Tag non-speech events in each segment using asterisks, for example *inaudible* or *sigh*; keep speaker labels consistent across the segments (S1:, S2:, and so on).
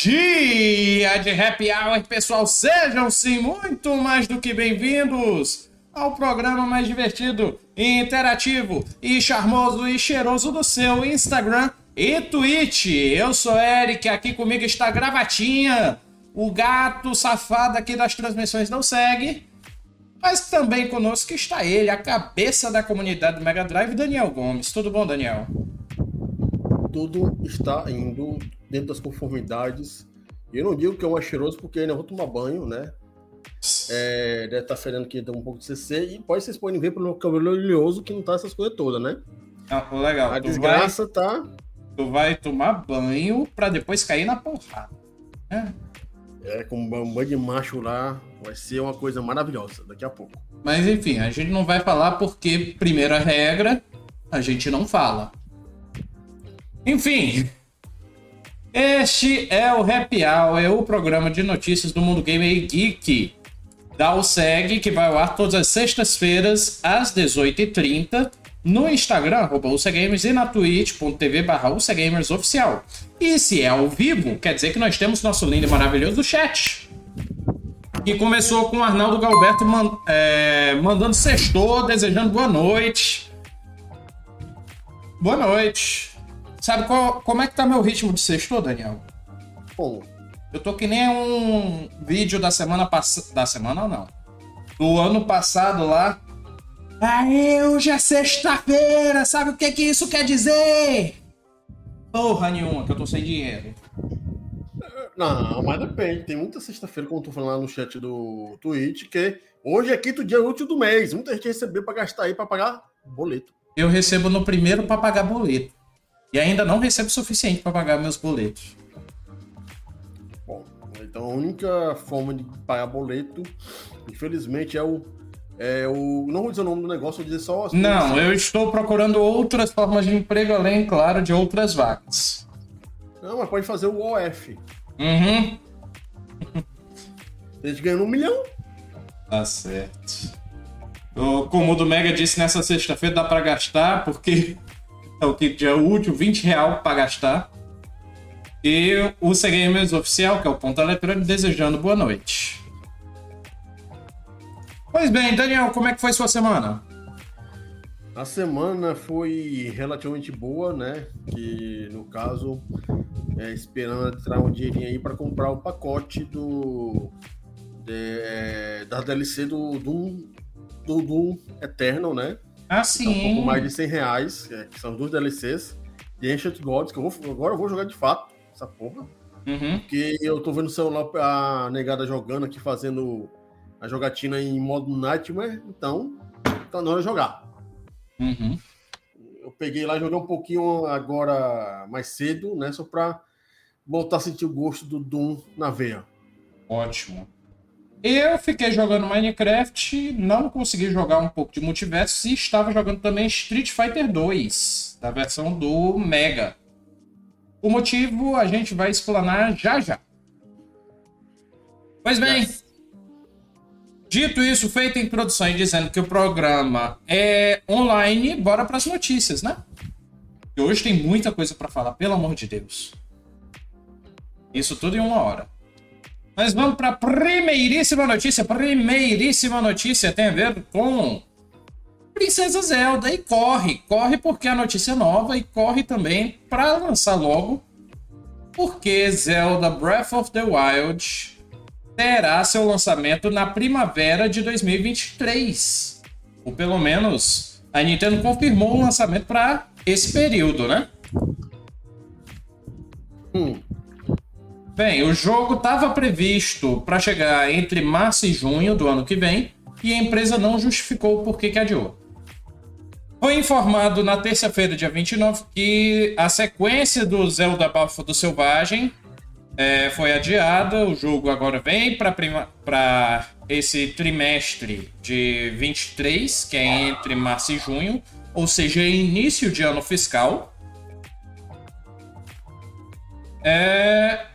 S1: Dia de happy hour, pessoal. Sejam sim muito mais do que bem-vindos ao programa mais divertido, interativo e charmoso e cheiroso do seu Instagram e Twitch. Eu sou Eric, aqui comigo está Gravatinha, o gato safado aqui das transmissões não segue. Mas também conosco está ele, a cabeça da comunidade do Mega Drive, Daniel Gomes. Tudo bom, Daniel?
S2: Tudo está indo dentro das conformidades. Eu não digo que é um cheiroso porque ainda vou tomar banho, né? É, deve estar tá fedendo que tem um pouco de CC e pode vocês podem ver pelo cabelo oleoso que não tá essas coisas todas, né?
S1: Ah, legal.
S2: A desgraça vai, tá.
S1: Tu vai tomar banho para depois cair na porrada.
S2: É. É, com um banho de macho lá, vai ser uma coisa maravilhosa daqui a pouco.
S1: Mas enfim, a gente não vai falar porque, primeira regra, a gente não fala. Enfim, este é o Happy Hour, é o programa de notícias do mundo gamer Geek. Dá o que vai ao ar todas as sextas-feiras, às 18h30, no Instagram, arroba e na twitch.tv barra oficial. E se é ao vivo, quer dizer que nós temos nosso lindo e maravilhoso chat. Que começou com o Arnaldo Galberto man, é, mandando sextor, desejando boa noite. Boa noite. Sabe qual, como é que tá meu ritmo de sexto, Daniel?
S2: Pô.
S1: Eu tô que nem um vídeo da semana passada. Da semana ou não? Do ano passado lá. Aê, hoje é sexta-feira, sabe o que que isso quer dizer? Porra nenhuma, que eu tô sem dinheiro.
S2: Não, mas depende. Tem muita sexta-feira, como eu tô falando lá no chat do Twitch, que hoje é quinto dia útil do mês. Muita gente recebeu pra gastar aí pra pagar boleto.
S1: Eu recebo no primeiro pra pagar boleto. E ainda não recebo o suficiente para pagar meus boletos.
S2: Bom, então a única forma de pagar boleto, infelizmente, é o. É o não vou dizer o nome do negócio, vou dizer só as
S1: Não, eu estou procurando outras formas de emprego, além, claro, de outras vagas.
S2: Não, mas pode fazer o OF.
S1: Uhum. *laughs*
S2: A gente ganhando um milhão.
S1: Tá certo. Como o do Mega disse nessa sexta-feira, dá para gastar, porque é o kit de útil, 20 real para gastar. E o Gamers Oficial, que é o ponto eletrônico, desejando boa noite. Pois bem, Daniel, como é que foi sua semana?
S2: A semana foi relativamente boa, né? Que no caso, é, esperando entrar um dinheirinho aí para comprar o pacote do de, é, da DLC do Doom, do Doom Eternal, né?
S1: Ah, sim.
S2: Um pouco mais de 100 reais, é, que são duas DLCs. E Ancient Gods, que eu vou, agora eu vou jogar de fato, essa porra.
S1: Uhum.
S2: Porque eu tô vendo o celular a negada jogando aqui, fazendo a jogatina em modo Nightmare, então tá na hora de jogar.
S1: Uhum.
S2: Eu peguei lá, joguei um pouquinho agora mais cedo, né? Só pra voltar a sentir o gosto do Doom na veia.
S1: Ótimo. Eu fiquei jogando Minecraft, não consegui jogar um pouco de multiverso e estava jogando também Street Fighter 2, da versão do Mega. O motivo a gente vai explanar já já. Pois bem, yes. dito isso, feita a introdução e dizendo que o programa é online, bora para as notícias, né? E hoje tem muita coisa para falar, pelo amor de Deus. Isso tudo em uma hora. Mas vamos para a primeiríssima notícia. Primeiríssima notícia tem a ver com Princesa Zelda. E corre, corre porque a notícia é nova e corre também para lançar logo. Porque Zelda Breath of the Wild terá seu lançamento na primavera de 2023. Ou pelo menos a Nintendo confirmou o lançamento para esse período, né?
S2: Hum.
S1: Bem, o jogo estava previsto para chegar entre março e junho do ano que vem e a empresa não justificou o porquê que adiou. Foi informado na terça-feira, dia 29, que a sequência do Zelda Bafo do Selvagem é, foi adiada. O jogo agora vem para esse trimestre de 23, que é entre março e junho, ou seja, início de ano fiscal. É,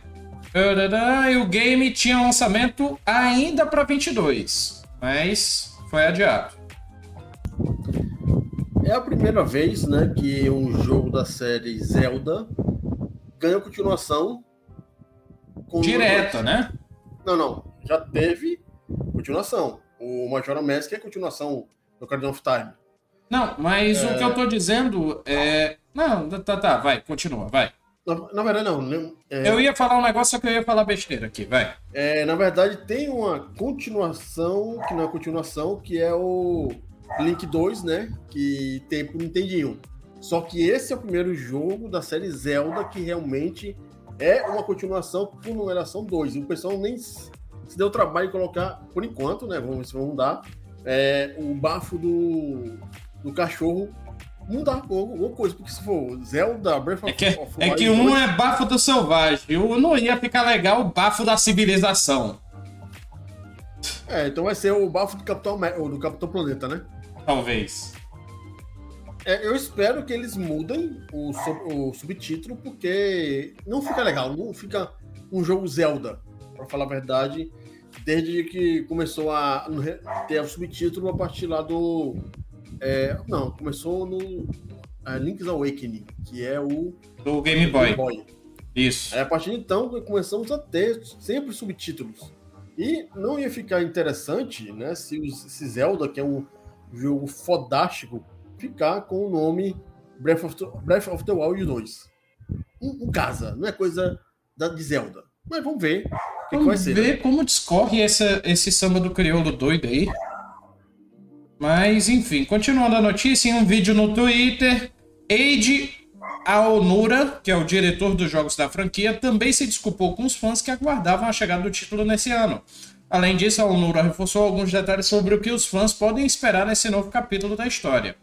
S1: e o game tinha lançamento ainda para 22, mas foi adiado.
S2: É a primeira vez, né, que um jogo da série Zelda ganha continuação
S1: direta, né?
S2: Não, não. Já teve continuação. O Majora Mask é continuação do Ocarina of Time.
S1: Não, mas é... o que eu tô dizendo é. Não, tá, tá, vai, continua, vai.
S2: Na, na verdade, não.
S1: É... Eu ia falar um negócio, só que eu ia falar besteira aqui, vai.
S2: É, na verdade, tem uma continuação, que não é continuação, que é o Link 2, né? Que tem pro Nintendinho. Só que esse é o primeiro jogo da série Zelda que realmente é uma continuação por numeração 2. E o pessoal nem se deu trabalho de colocar, por enquanto, né? Vamos ver se vão dar. É, o bafo do, do cachorro mudar alguma coisa, porque se for Zelda, Breath
S1: of, é que, of É que um é bafo do selvagem, o não ia ficar legal o bafo da civilização.
S2: É, então vai ser o bafo do Capitão, ou do Capitão Planeta, né?
S1: Talvez.
S2: É, eu espero que eles mudem o, o, subtítulo, porque não fica legal, não fica um jogo Zelda, para falar a verdade, desde que começou a ter o subtítulo a partir lá do. É, não, começou no é, Link's Awakening, que é o.
S1: Do Game Boy. Game Boy. Isso.
S2: Aí, a partir de então começamos a ter sempre subtítulos. E não ia ficar interessante, né, se, o se Zelda, que é um jogo fodástico, ficar com o nome Breath of the, Breath of the Wild 2. Um, um casa, não é coisa da, de Zelda. Mas vamos ver.
S1: Que vamos que ver né? como discorre essa, esse samba do crioulo doido aí. Mas, enfim, continuando a notícia, em um vídeo no Twitter, Eiji Aonura, que é o diretor dos jogos da franquia, também se desculpou com os fãs que aguardavam a chegada do título nesse ano. Além disso, Aonura reforçou alguns detalhes sobre o que os fãs podem esperar nesse novo capítulo da história.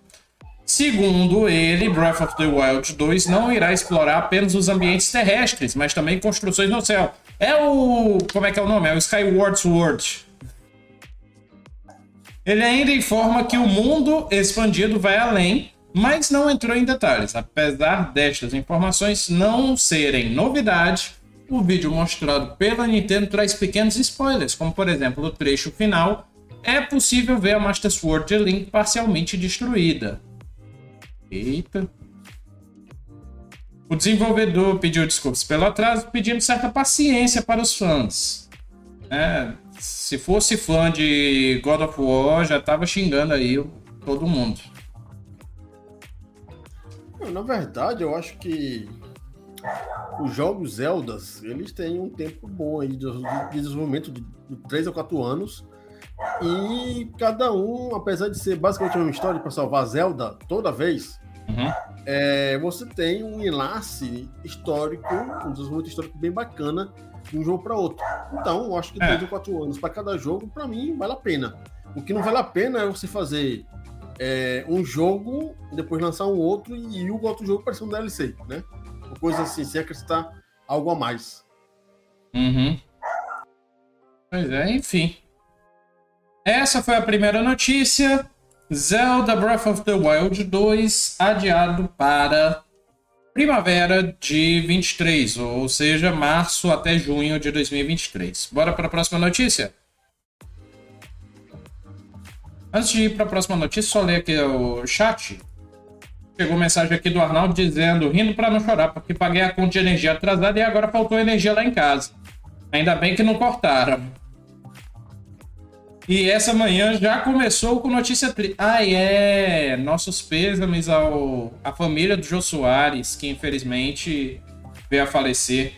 S1: Segundo ele, Breath of the Wild 2 não irá explorar apenas os ambientes terrestres, mas também construções no céu. É o. Como é que é o nome? É o Skyward Sword. Ele ainda informa que o mundo expandido vai além, mas não entrou em detalhes. Apesar destas informações não serem novidade, o vídeo mostrado pela Nintendo traz pequenos spoilers, como por exemplo o trecho final. É possível ver a Master Sword Link parcialmente destruída. Eita. O desenvolvedor pediu desculpas pelo atraso, pedindo certa paciência para os fãs. É, se fosse fã de God of War, já estava xingando aí todo mundo.
S2: Na verdade, eu acho que os jogos Zeldas, eles têm um tempo bom aí de desenvolvimento de 3 a 4 anos. E cada um, apesar de ser basicamente uma história para salvar Zelda toda vez, Uhum. É, você tem um enlace histórico, um desenvolvimento histórico bem bacana de um jogo para outro. Então, eu acho que 3 é. ou 4 anos para cada jogo, para mim, vale a pena. O que não vale a pena é você fazer é, um jogo, depois lançar um outro e o outro jogo parecer um DLC, né? Uma coisa assim, sem acrescentar algo a mais.
S1: Uhum. Pois é, enfim. Essa foi a primeira notícia. Zelda Breath of the Wild 2 adiado para primavera de 23, ou seja, março até junho de 2023. Bora para a próxima notícia? Antes de ir para a próxima notícia, só ler aqui o chat. Chegou mensagem aqui do Arnaldo dizendo: rindo para não chorar, porque paguei a conta de energia atrasada e agora faltou energia lá em casa. Ainda bem que não cortaram. E essa manhã já começou com notícia triste. Ah, é! Nossos pêsames ao à família do Jô Soares, que infelizmente veio a falecer.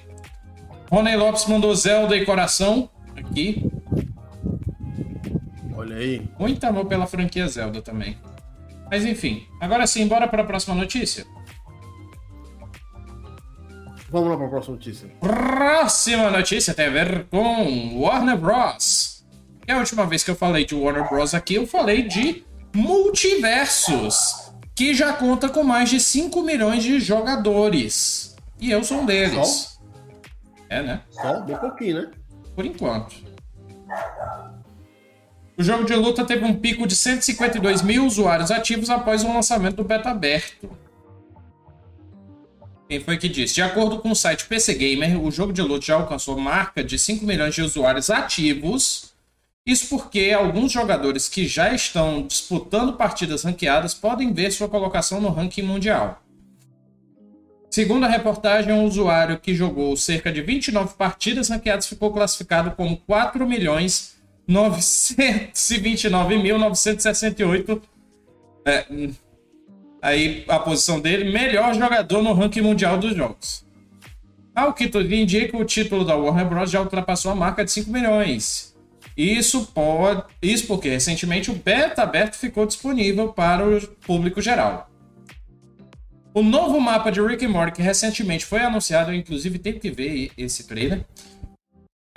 S1: Rony Lopes mandou Zelda e coração aqui.
S2: Olha aí.
S1: Muito amor pela franquia Zelda também. Mas enfim, agora sim, bora para a próxima notícia.
S2: Vamos lá para a próxima notícia.
S1: Próxima notícia tem a ver com Warner Bros. E a última vez que eu falei de Warner Bros. aqui, eu falei de multiversos, que já conta com mais de 5 milhões de jogadores. E eu sou um deles. Só? É, né?
S2: Só? Bem pouquinho, né?
S1: Por enquanto. O jogo de luta teve um pico de 152 mil usuários ativos após o lançamento do beta aberto. Quem foi que disse? De acordo com o site PC Gamer, o jogo de luta já alcançou marca de 5 milhões de usuários ativos isso porque alguns jogadores que já estão disputando partidas ranqueadas podem ver sua colocação no ranking mundial. Segundo a reportagem, um usuário que jogou cerca de 29 partidas ranqueadas ficou classificado como 4.929.968. É, aí a posição dele, melhor jogador no ranking mundial dos jogos. Ao que tudo indica, o título da Warner Bros. já ultrapassou a marca de 5 milhões. Isso pode. Isso porque recentemente o beta aberto ficou disponível para o público geral. O novo mapa de Rick and Morty, que recentemente foi anunciado, eu inclusive tenho que ver esse trailer,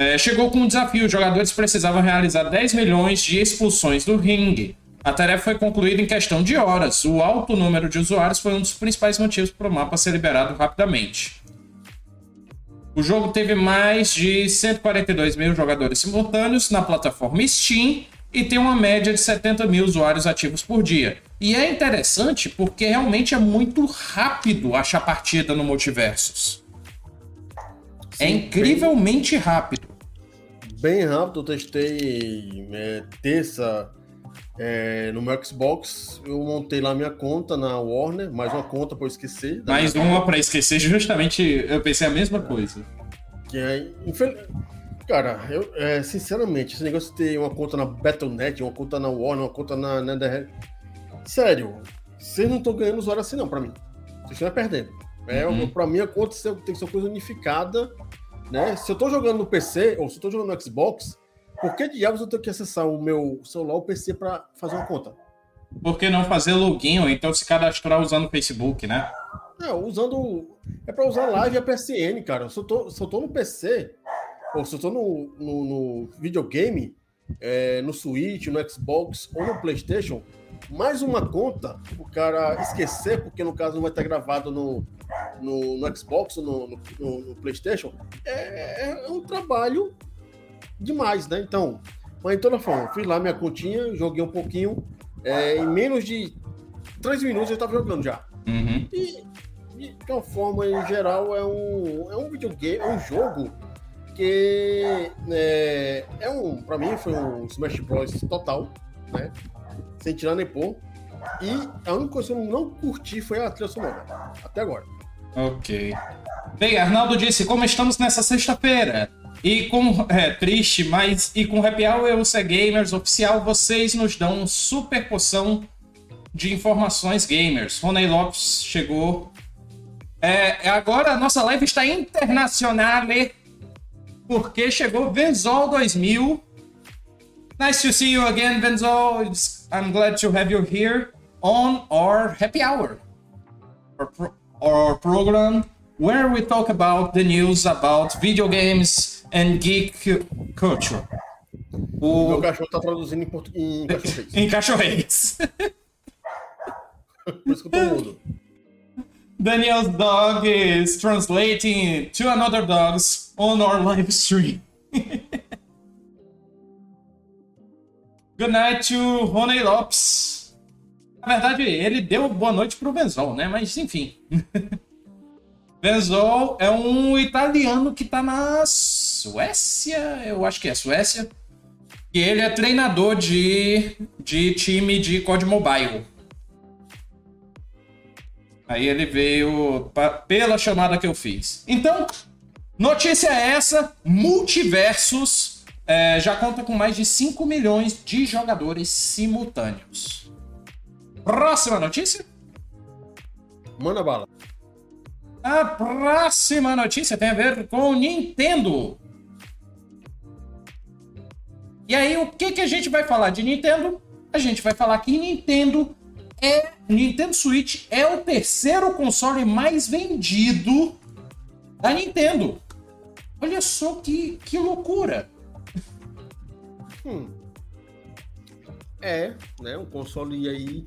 S1: é, chegou com um desafio. Os jogadores precisavam realizar 10 milhões de expulsões do ringue. A tarefa foi concluída em questão de horas. O alto número de usuários foi um dos principais motivos para o mapa ser liberado rapidamente. O jogo teve mais de 142 mil jogadores simultâneos na plataforma Steam e tem uma média de 70 mil usuários ativos por dia. E é interessante porque realmente é muito rápido achar partida no Multiversos. É Sim, é incrivelmente bem, rápido.
S2: Bem rápido, eu testei é, terça é, no meu Xbox. Eu montei lá minha conta na Warner, mais uma conta para esquecer.
S1: Mais uma para esquecer, justamente eu pensei a mesma coisa.
S2: Que é, infel... Cara, eu, é, sinceramente, esse negócio de ter uma conta na Battle.net, uma conta na Warner, uma conta na Netherrealm, Sério, vocês não estão ganhando usuário assim, não, pra mim. Vocês estão perdendo. É, uhum. Pra mim, a conta tem que ser uma coisa unificada, né? Se eu tô jogando no PC, ou se eu tô jogando no Xbox, por que diabos eu tenho que acessar o meu celular ou PC para fazer uma conta?
S1: Por que não fazer login ou então se cadastrar usando o Facebook, né?
S2: Não, usando. É para usar live e a PSN, cara. Se eu, tô, se eu tô no PC, ou se eu tô no, no, no videogame, é, no Switch, no Xbox ou no PlayStation, mais uma conta o cara esquecer, porque no caso não vai estar gravado no, no, no Xbox, no, no, no PlayStation, é, é, um trabalho demais, né? Então, mas em toda forma, fiz lá minha continha, joguei um pouquinho, é, em menos de três minutos eu estava jogando já.
S1: Uhum.
S2: E, de uma forma, em geral, é um, é um videogame, é um jogo que é, é um, para mim foi um Smash Bros total, né? sem tirar nem pôr. E a única coisa que eu não curti foi a trilha sonora, até agora.
S1: Ok. Bem, Arnaldo disse, como estamos nessa sexta-feira, e com. É, triste, mas. E com Happy Hour UC Gamers oficial, vocês nos dão uma super poção de informações gamers. Rony Lopes chegou. É, agora a nossa live está internacional, porque chegou Venzol 2000 Nice to see you again, Benzo. I'm glad to have you here on our happy hour, our, pro our program where we talk about the news about video games and geek culture.
S2: O meu cachorro tá traduzindo em, portu... em cachorrês. *laughs*
S1: em cachorrês. *laughs*
S2: Por isso que eu tô mudo.
S1: Daniel's dog is translating to another dogs on our live stream. *laughs* Good night to Rony Lopes. Na verdade, ele deu boa noite pro Benzol, né? Mas enfim. Benzol é um italiano que tá na Suécia, eu acho que é Suécia. E ele é treinador de, de time de COD Mobile. Aí ele veio pra, pela chamada que eu fiz. Então, notícia é essa: multiversos é, já conta com mais de 5 milhões de jogadores simultâneos. Próxima notícia?
S2: Manda bala.
S1: A próxima notícia tem a ver com Nintendo. E aí, o que, que a gente vai falar de Nintendo? A gente vai falar que Nintendo é. Nintendo Switch é o terceiro console mais vendido da Nintendo. Olha só que, que loucura.
S2: Hum. É, né? Um console aí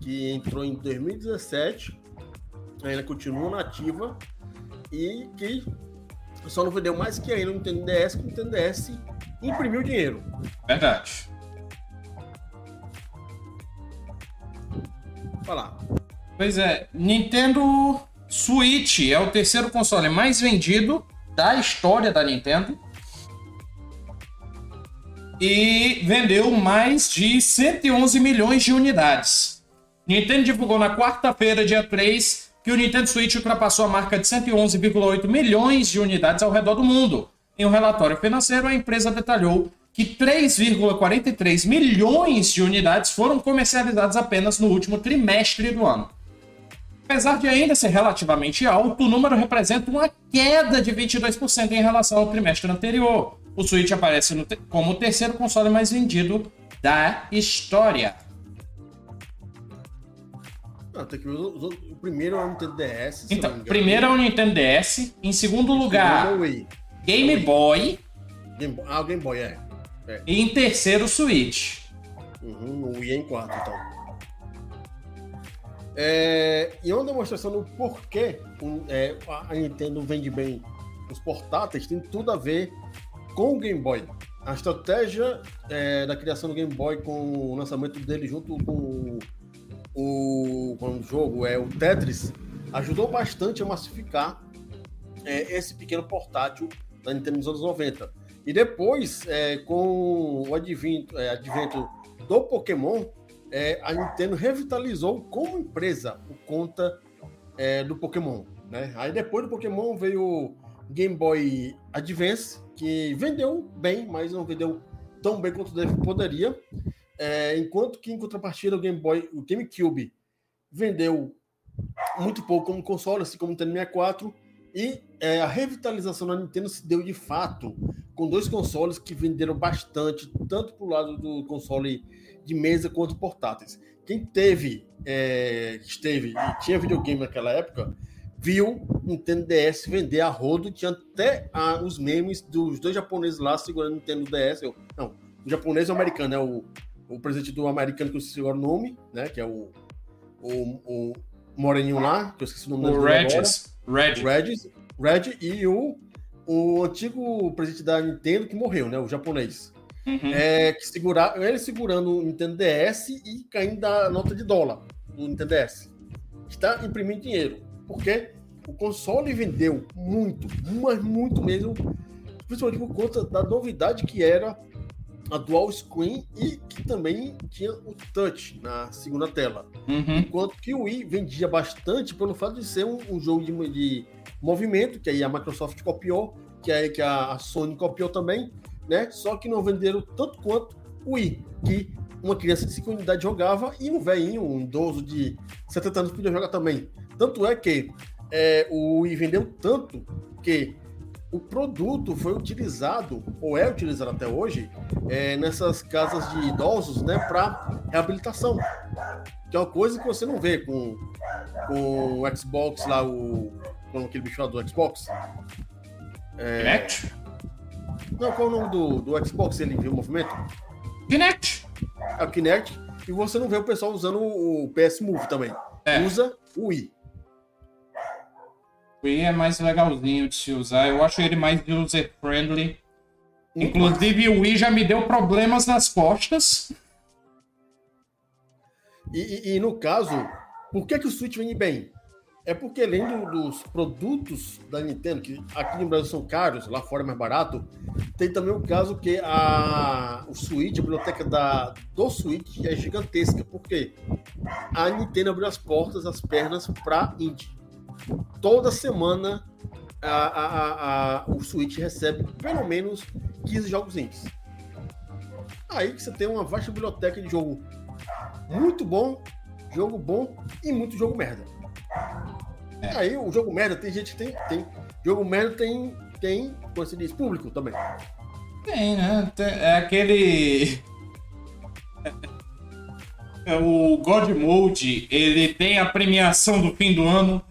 S2: que entrou em 2017, ainda continua nativa e que só não vendeu mais que ainda no Nintendo DS, que o Nintendo DS imprimiu dinheiro.
S1: Verdade.
S2: Falar.
S1: Pois é, Nintendo Switch é o terceiro console mais vendido da história da Nintendo e vendeu mais de 111 milhões de unidades. Nintendo divulgou na quarta-feira, dia 3, que o Nintendo Switch ultrapassou a marca de 111,8 milhões de unidades ao redor do mundo. Em um relatório financeiro, a empresa detalhou que 3,43 milhões de unidades foram comercializadas apenas no último trimestre do ano. Apesar de ainda ser relativamente alto, o número representa uma queda de 22% em relação ao trimestre anterior. O Switch aparece te como o terceiro console mais vendido da história.
S2: Ah, tem que o, o, primeiro é o Nintendo DS.
S1: Então, primeiro é o Nintendo DS. Em segundo lugar, é Game Boy.
S2: Game, ah, o Game Boy, é. é.
S1: E em terceiro, Switch.
S2: Uhum, o Wii é em quarto, então. É, e uma demonstração do porquê é, a Nintendo vende bem os portáteis tem tudo a ver com o Game Boy. A estratégia é, da criação do Game Boy com o lançamento dele junto com o, com o jogo é o Tetris ajudou bastante a massificar é, esse pequeno portátil da Nintendo nos anos 90. E depois, é, com o advento, é, advento do Pokémon, é, a Nintendo revitalizou como empresa por conta é, do Pokémon. Né? Aí depois do Pokémon veio o Game Boy Advance, que vendeu bem, mas não vendeu tão bem quanto poderia. É, enquanto que, em contrapartida, o Game Boy, o GameCube vendeu muito pouco como console, assim como o Nintendo 64. E é, a revitalização da Nintendo se deu de fato com dois consoles que venderam bastante, tanto para o lado do console de mesa quanto portáteis. Quem teve, é, esteve e tinha videogame naquela época, viu Nintendo DS vender a rodo, tinha até ah, os memes dos dois japoneses lá segurando o Nintendo DS. Eu, não, o japonês e o americano, é o, o presidente do americano que eu esqueci o nome, né? Que é o, o, o Moreninho lá, que eu esqueci o nome
S1: o
S2: dele.
S1: Regis.
S2: Regis. Regis. Regis e o, o antigo presidente da Nintendo que morreu, né? O japonês. Uhum. É, que segurar, ele segurando o Nintendo DS e caindo da nota de dólar do Nintendo DS. Está imprimindo dinheiro. Porque o console vendeu muito, mas muito mesmo, principalmente por conta da novidade que era a dual screen e que também tinha o touch na segunda tela. Uhum. Enquanto que o Wii vendia bastante pelo fato de ser um, um jogo de, de, movimento, que aí a Microsoft copiou, que aí que a Sony copiou também, né? Só que não venderam tanto quanto o Wii, que uma criança de 5 unidades jogava e um velhinho, um idoso de 70 anos podia jogar também. Tanto é que é, o Wii vendeu tanto que o produto foi utilizado, ou é utilizado até hoje, é, nessas casas de idosos, né, para reabilitação. Que é uma coisa que você não vê com, com o Xbox lá, o. Com aquele bicho lá do Xbox.
S1: É... Kinect?
S2: Não, qual é o nome do, do Xbox? Ele viu o movimento?
S1: Kinect.
S2: É o Kinect. E você não vê o pessoal usando o PS Move também. É. Usa o Wii.
S1: O Wii é mais legalzinho de se usar. Eu acho ele mais user-friendly. Inclusive, o Wii já me deu problemas nas costas.
S2: E, e, e, no caso, por que, que o Switch vem bem? É porque além do, dos produtos da Nintendo, que aqui no Brasil são caros, lá fora é mais barato, tem também o caso que a, o Switch, a biblioteca da, do Switch é gigantesca. Por quê? A Nintendo abriu as portas, as pernas para indie. Toda semana a, a, a, o Switch recebe pelo menos 15 jogos indies. Aí que você tem uma vasta biblioteca de jogo muito bom, jogo bom e muito jogo merda. É. Aí o jogo merda tem gente que tem. tem jogo merda tem, tem, como se diz, público também.
S1: Tem, né? É aquele. *laughs* É o God Mode, ele tem a premiação do fim do ano.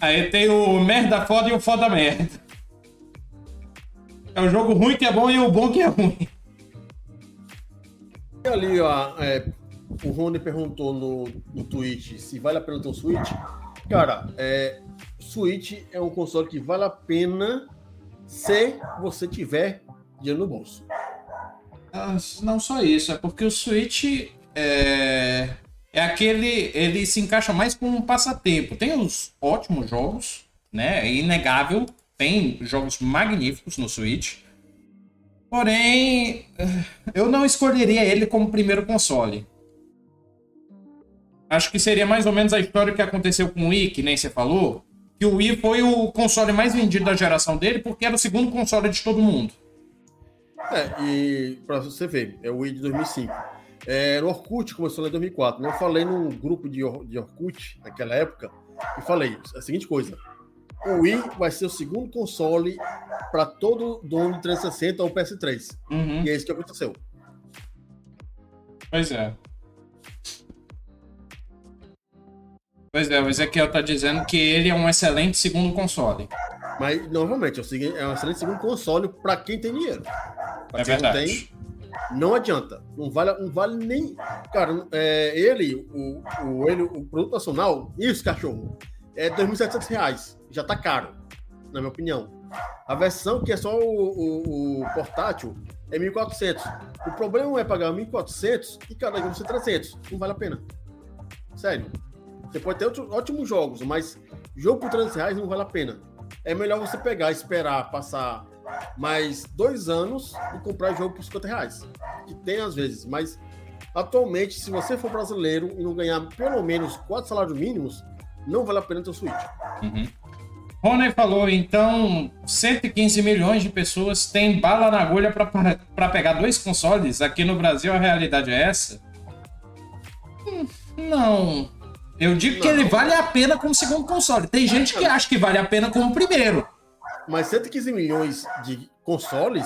S1: Aí tem o merda foda e o foda merda. É o jogo ruim que é bom e o bom que é ruim.
S2: E ali, ó, é, o Rony perguntou no, no Twitch se vale a pena ter um Switch. Cara, é, Switch é um console que vale a pena se você tiver dinheiro no bolso.
S1: Ah, não só isso, é porque o Switch é, é aquele. Ele se encaixa mais com um passatempo. Tem uns ótimos jogos, né? É inegável. Tem jogos magníficos no Switch. Porém, eu não escolheria ele como primeiro console. acho que seria mais ou menos a história que aconteceu com o Wii, que nem você falou, que o Wii foi o console mais vendido da geração dele porque era o segundo console de todo mundo.
S2: É, e para você ver, é o Wii de 2005. É, no Orkut começou em 2004. Né? Eu falei num grupo de, Or de Orkut, naquela época, e falei a seguinte coisa: o Wii vai ser o segundo console para todo dono de 360 ou PS3. Uhum. E é isso que aconteceu.
S1: Pois é. Pois é, o Ezequiel tá dizendo que ele é um excelente segundo console.
S2: Mas, normalmente, é um excelente segundo console para quem tem dinheiro.
S1: Pra é quem verdade. não tem,
S2: não adianta. Não vale, não vale nem. Cara, é, ele, o, o, ele, o produto nacional, isso, cachorro, é R$ 2.700. Já tá caro, na minha opinião. A versão que é só o, o, o portátil é 1.400. O problema é pagar 1.400 e cada jogo ser 300. Não vale a pena. Sério. Você pode ter outro, ótimos jogos, mas jogo por 300 reais não vale a pena. É melhor você pegar, esperar passar mais dois anos e comprar jogo por 50 reais. Que tem às vezes, mas atualmente, se você for brasileiro e não ganhar pelo menos quatro salários mínimos, não vale a pena ter o Switch.
S1: Uhum. Rony falou, então, 115 milhões de pessoas têm bala na agulha para pegar dois consoles. Aqui no Brasil a realidade é essa? Hum, não. Eu digo não. que ele vale a pena como segundo console. Tem gente que acha que vale a pena como primeiro.
S2: Mas 115 milhões de consoles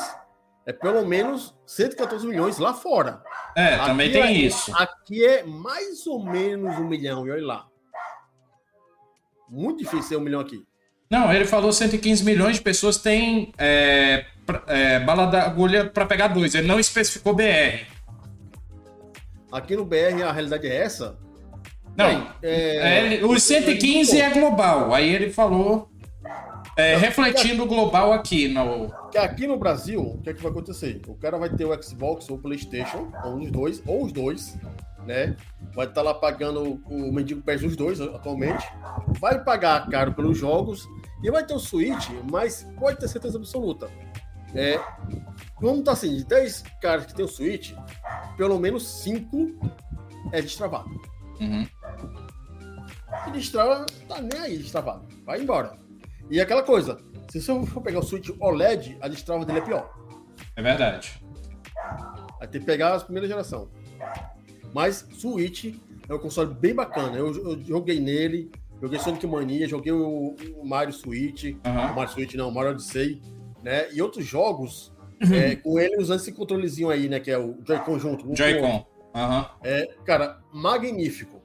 S2: é pelo menos 114 milhões lá fora.
S1: É, aqui também tem
S2: é,
S1: isso.
S2: Aqui é mais ou menos um milhão, e olha lá. Muito difícil ser um milhão aqui.
S1: Não, ele falou 115 milhões de pessoas têm é, é, bala da agulha para pegar dois. Ele não especificou BR.
S2: Aqui no BR a realidade é essa?
S1: Não, é, é, os 115 é global. Aí ele falou, é, refletindo o global aqui. No...
S2: Aqui no Brasil, o que é que vai acontecer? O cara vai ter o Xbox ou o PlayStation, ou os dois, ou os dois, né? Vai estar tá lá pagando o mendigo pés dos dois atualmente. Vai pagar caro pelos jogos e vai ter o Switch, mas pode ter certeza absoluta. É, vamos estar tá assim, de 10 caras que tem o Switch, pelo menos 5 é destravado. Uhum. E destrava, tá nem aí destravado. Vai embora. E aquela coisa, se você for pegar o Switch OLED, a destrava dele é pior.
S1: É verdade.
S2: Vai ter que pegar a primeira geração. Mas Switch é um console bem bacana. Eu, eu joguei nele, joguei Sonic Mania, joguei o, o Mario Switch, uhum. o Mario Switch não, o Mario Odyssey, né? E outros jogos uhum. é, com ele usando esse controlezinho aí, né? Que é o Joy-Con junto.
S1: Joy-Con.
S2: Uhum. É, cara, magnífico.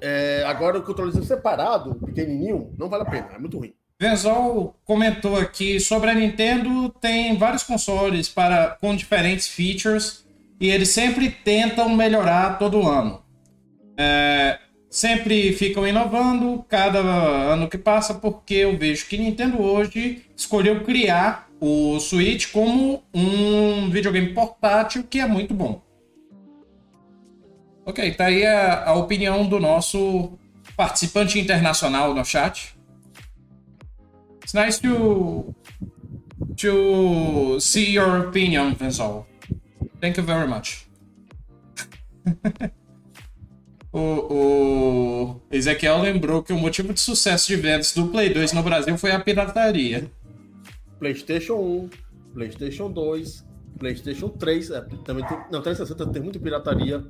S2: É, agora o controlezinho separado, pequenininho, não vale a pena, é muito ruim.
S1: Venzol comentou aqui sobre a Nintendo tem vários consoles para com diferentes features e eles sempre tentam melhorar todo ano. É, sempre ficam inovando cada ano que passa, porque eu vejo que Nintendo hoje escolheu criar o Switch como um videogame portátil que é muito bom. Ok, tá aí a, a opinião do nosso participante internacional no chat. It's nice to to see your opinion, Venzol. Thank you very much. *laughs* o, o Ezequiel lembrou que o motivo de sucesso de vendas do Play 2 no Brasil foi a pirataria.
S2: PlayStation 1, PlayStation 2, PlayStation 3, é, também tem, não, 360 tem muita pirataria.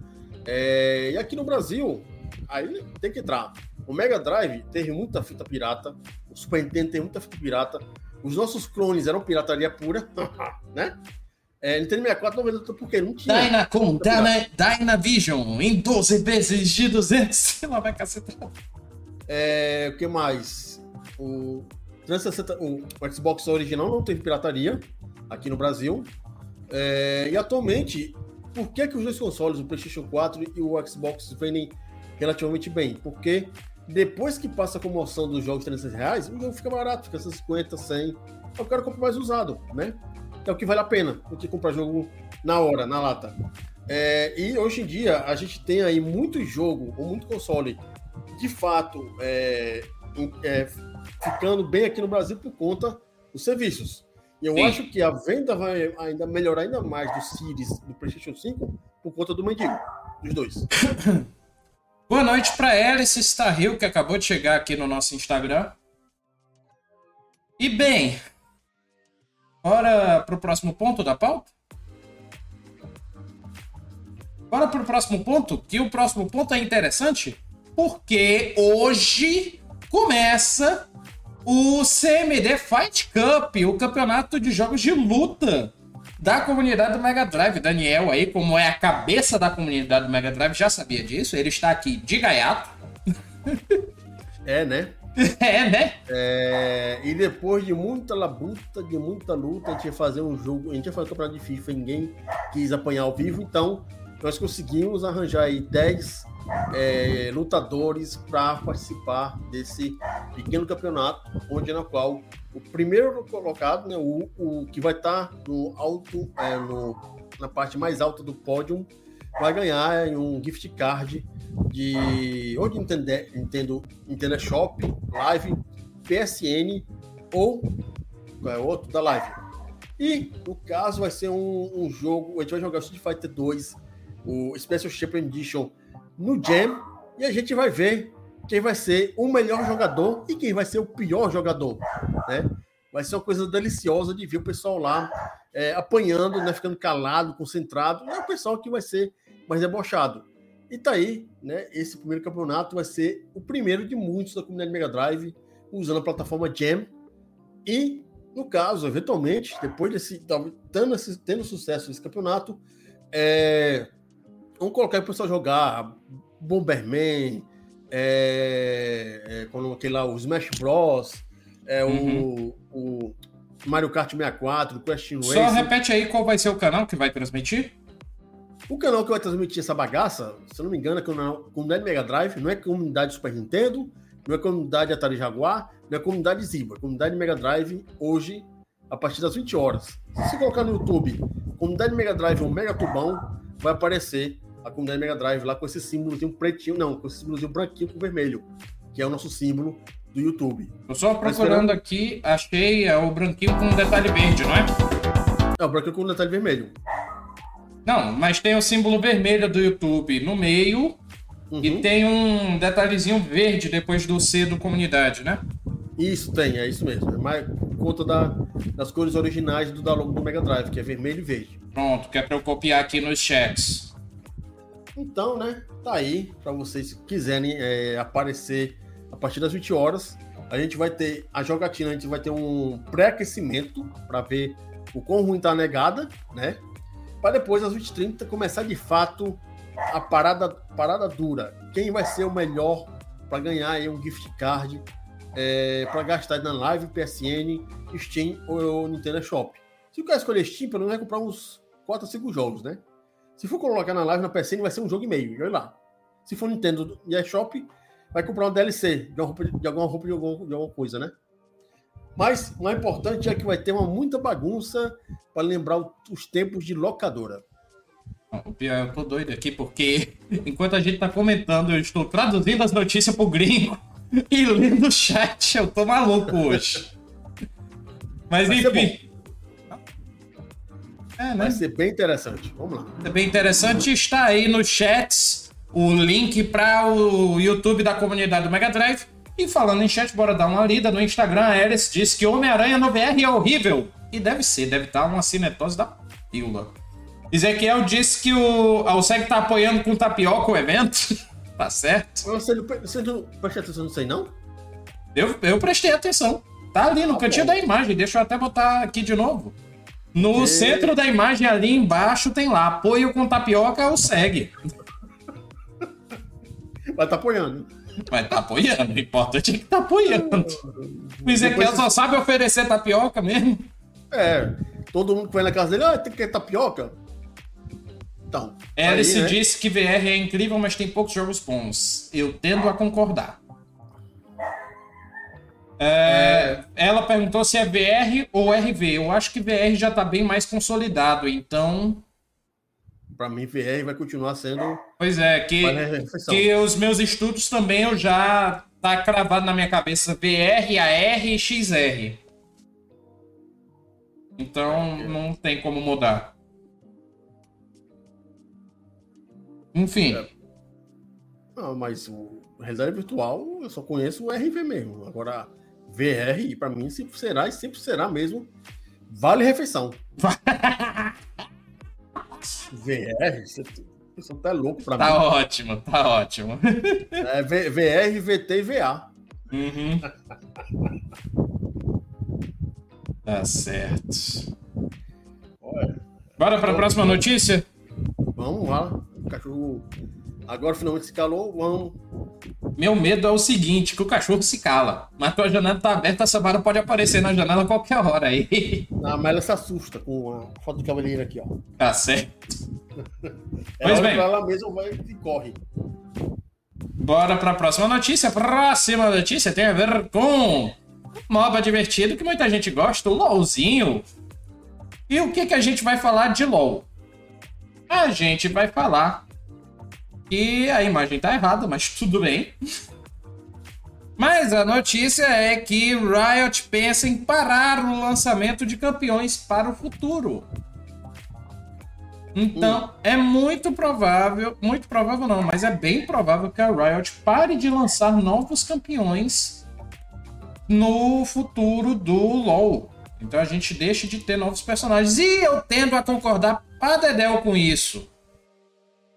S2: É, e aqui no Brasil, aí tem que entrar. O Mega Drive teve muita fita pirata, o Super Nintendo tem muita fita pirata, os nossos clones eram pirataria pura, *laughs* né? É, Nintendo 64 não vendeu porque não tinha.
S1: Dynacon, Dyna, Dynavision, em 12 vezes de 200. *laughs* Lá vai cacetar.
S2: É, o que mais? O, 360, o, o Xbox original não teve pirataria aqui no Brasil. É, e atualmente por que, que os dois consoles, o PlayStation 4 e o Xbox, vendem relativamente bem? Porque depois que passa a comoção dos jogos de 300 reais, o jogo fica barato, fica 50, 100. Eu quero comprar mais usado, né? É o que vale a pena do que comprar jogo na hora, na lata. É, e hoje em dia a gente tem aí muito jogo ou muito console de fato é, é, ficando bem aqui no Brasil por conta dos serviços. E eu Sim. acho que a venda vai ainda melhorar ainda mais do Series do PlayStation 5 por conta do mendigo, dos dois. *coughs*
S1: Boa noite para Alice Starril, que acabou de chegar aqui no nosso Instagram. E bem, bora pro próximo ponto da pauta? Bora pro próximo ponto, que o próximo ponto é interessante, porque hoje começa o CMD Fight Cup, o campeonato de jogos de luta da comunidade do Mega Drive. Daniel aí, como é a cabeça da comunidade do Mega Drive, já sabia disso. Ele está aqui de gaiato. *laughs*
S2: É, né? *laughs*
S1: É, né?
S2: É, e depois de muita labuta, de muita luta, a gente ia fazer um jogo, a gente ia fazer um campeonato de FIFA, ninguém quis apanhar ao vivo, então nós conseguimos arranjar aí 10 é, lutadores para participar desse pequeno campeonato, onde na qual o primeiro colocado, né, o, o que vai estar tá no alto, é, no, na parte mais alta do pódio, vai ganhar um gift card de ou de Nintendo, Nintendo, Nintendo Shop, Live, PSN ou é, outro da Live. E no caso vai ser um, um jogo, a gente vai jogar Street Fighter 2, o Special Champion Edition no Jam e a gente vai ver quem vai ser o melhor jogador e quem vai ser o pior jogador, né? Vai ser uma coisa deliciosa de ver o pessoal lá é, apanhando, né, ficando calado, concentrado. É o pessoal que vai ser mais debochado. E tá aí, né? Esse primeiro campeonato vai ser o primeiro de muitos da comunidade Mega Drive usando a plataforma Jam. E, no caso, eventualmente, depois desse tendo, tendo sucesso nesse campeonato, é, vamos colocar o pessoal jogar Bomberman, é, é, lá, o Smash Bros, é, uhum. o, o, Mario Kart 64, o Question
S1: Race. Só repete aí qual vai ser o canal que vai transmitir.
S2: O canal que vai transmitir essa bagaça, se eu não me engano, é a comunidade Mega Drive, não é comunidade Super Nintendo, não é comunidade Atari Jaguar, não é comunidade Ziba. Comunidade Mega Drive, hoje, a partir das 20 horas. Se você colocar no YouTube, comunidade Mega Drive ou Mega Tubão, vai aparecer a comunidade Mega Drive lá com esse símbolozinho pretinho, não, com esse símbolozinho branquinho com vermelho, que é o nosso símbolo do YouTube.
S1: Tô só procurando aqui, achei é o branquinho com um detalhe verde, não é?
S2: É, o branquinho com um detalhe vermelho.
S1: Não, mas tem o símbolo vermelho do YouTube no meio uhum. e tem um detalhezinho verde depois do C do comunidade, né?
S2: Isso tem, é isso mesmo. É mais por conta da, das cores originais do download do Mega Drive, que é vermelho e verde.
S1: Pronto, que é para eu copiar aqui nos chats.
S2: Então, né, tá aí para vocês que quiserem é, aparecer a partir das 20 horas. A gente vai ter a jogatina, a gente vai ter um pré-aquecimento para ver o quão ruim tá a negada, né? Para depois, às 20h30, começar de fato a parada, parada dura. Quem vai ser o melhor para ganhar aí um gift card é, para gastar na Live, PSN, Steam ou Nintendo Shop. Se o cara escolher Steam, pelo menos vai comprar uns 4 ou 5 jogos, né? Se for colocar na live na PSN, vai ser um jogo e meio. Olha lá. Se for Nintendo e eShop, vai comprar um DLC de, roupa, de alguma roupa de alguma, de alguma coisa, né? Mas o mais importante é que vai ter uma muita bagunça para lembrar os tempos de locadora.
S1: Eu tô doido aqui porque *laughs* enquanto a gente tá comentando, eu estou traduzindo as notícias pro gringo *laughs* e lendo o chat. Eu tô maluco hoje. Mas vai enfim.
S2: É, né? Vai ser bem interessante. Vamos lá.
S1: É bem interessante. Está aí nos chats o link para o YouTube da comunidade do Mega Drive. E falando em chat, bora dar uma lida no Instagram. A Alice disse que Homem-Aranha no VR é horrível. E deve ser, deve estar uma cinetose da pílula. Ezequiel disse que o Alceg está apoiando com tapioca o evento. *laughs* tá certo.
S2: Você não, você não prestou atenção nisso aí, não?
S1: Eu, eu prestei atenção. Tá ali no ah, cantinho da imagem. Deixa eu até botar aqui de novo. No e... centro da imagem, ali embaixo, tem lá, apoio com tapioca ou segue.
S2: Vai tá apoiando.
S1: Vai tá apoiando. O importante é que tá apoiando. O Ezequiel só sabe oferecer tapioca mesmo.
S2: É. Todo mundo que vai na casa dele, ah, tem que ter tapioca.
S1: Então. Alice né? disse que VR é incrível, mas tem poucos jogos bons. Eu tendo a concordar. É, ela perguntou se é VR ou RV. Eu acho que VR já está bem mais consolidado, então.
S2: Para mim, VR vai continuar sendo.
S1: Pois é, que, que os meus estudos também eu já tá cravado na minha cabeça VR, AR e XR. Então não tem como mudar. Enfim. É.
S2: Não, mas o realidade virtual eu só conheço o RV mesmo. Agora, VR, para mim, sempre será e sempre será mesmo. Vale refeição. *laughs* VR, você, você tá louco pra
S1: tá mim. Tá ótimo, tá ótimo.
S2: É, VR, VT e VA.
S1: Uhum. tá certo. Olha, Bora para a próxima notícia?
S2: Vamos lá. O cachorro agora finalmente se calou. Vamos.
S1: Meu medo é o seguinte, que o cachorro se cala. Mas tua janela tá aberta, a Samara pode aparecer na janela a qualquer hora aí.
S2: Ah, mas ela se assusta com a foto do cavaleiro aqui, ó.
S1: Tá certo. *laughs*
S2: pois bem. ela mesma vai e corre.
S1: Bora para a próxima notícia. Próxima notícia tem a ver com MOBA divertido que muita gente gosta, o LOLzinho. E o que, que a gente vai falar de LOL? A gente vai falar que a imagem tá errada, mas tudo bem. Mas a notícia é que Riot pensa em parar o lançamento de campeões para o futuro. Então, é muito provável, muito provável não, mas é bem provável que a Riot pare de lançar novos campeões no futuro do LoL. Então a gente deixa de ter novos personagens. E eu tendo a concordar para Dedel com isso.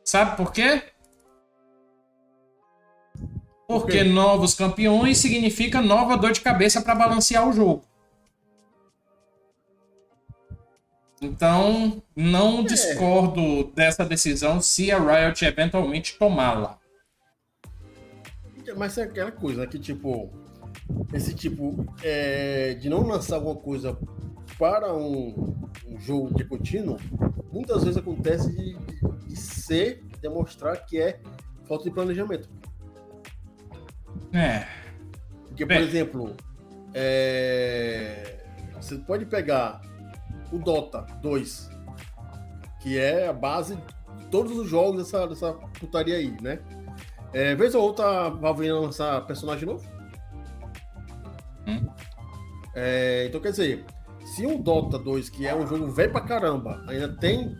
S1: Sabe por quê? Porque novos campeões significa nova dor de cabeça para balancear o jogo. Então, não é. discordo dessa decisão se a Riot eventualmente tomá-la.
S2: Mas é aquela coisa que, tipo, esse tipo é, de não lançar alguma coisa para um, um, jogo de contínuo, muitas vezes acontece de, de, de ser, demonstrar que é falta de planejamento.
S1: É.
S2: Porque, por exemplo, é... você pode pegar o Dota 2, que é a base de todos os jogos dessa, dessa putaria aí, né? É, vez ou outra, vai vir lançar personagem novo. Hum. É, então, quer dizer, se um Dota 2, que é um jogo velho pra caramba, ainda tem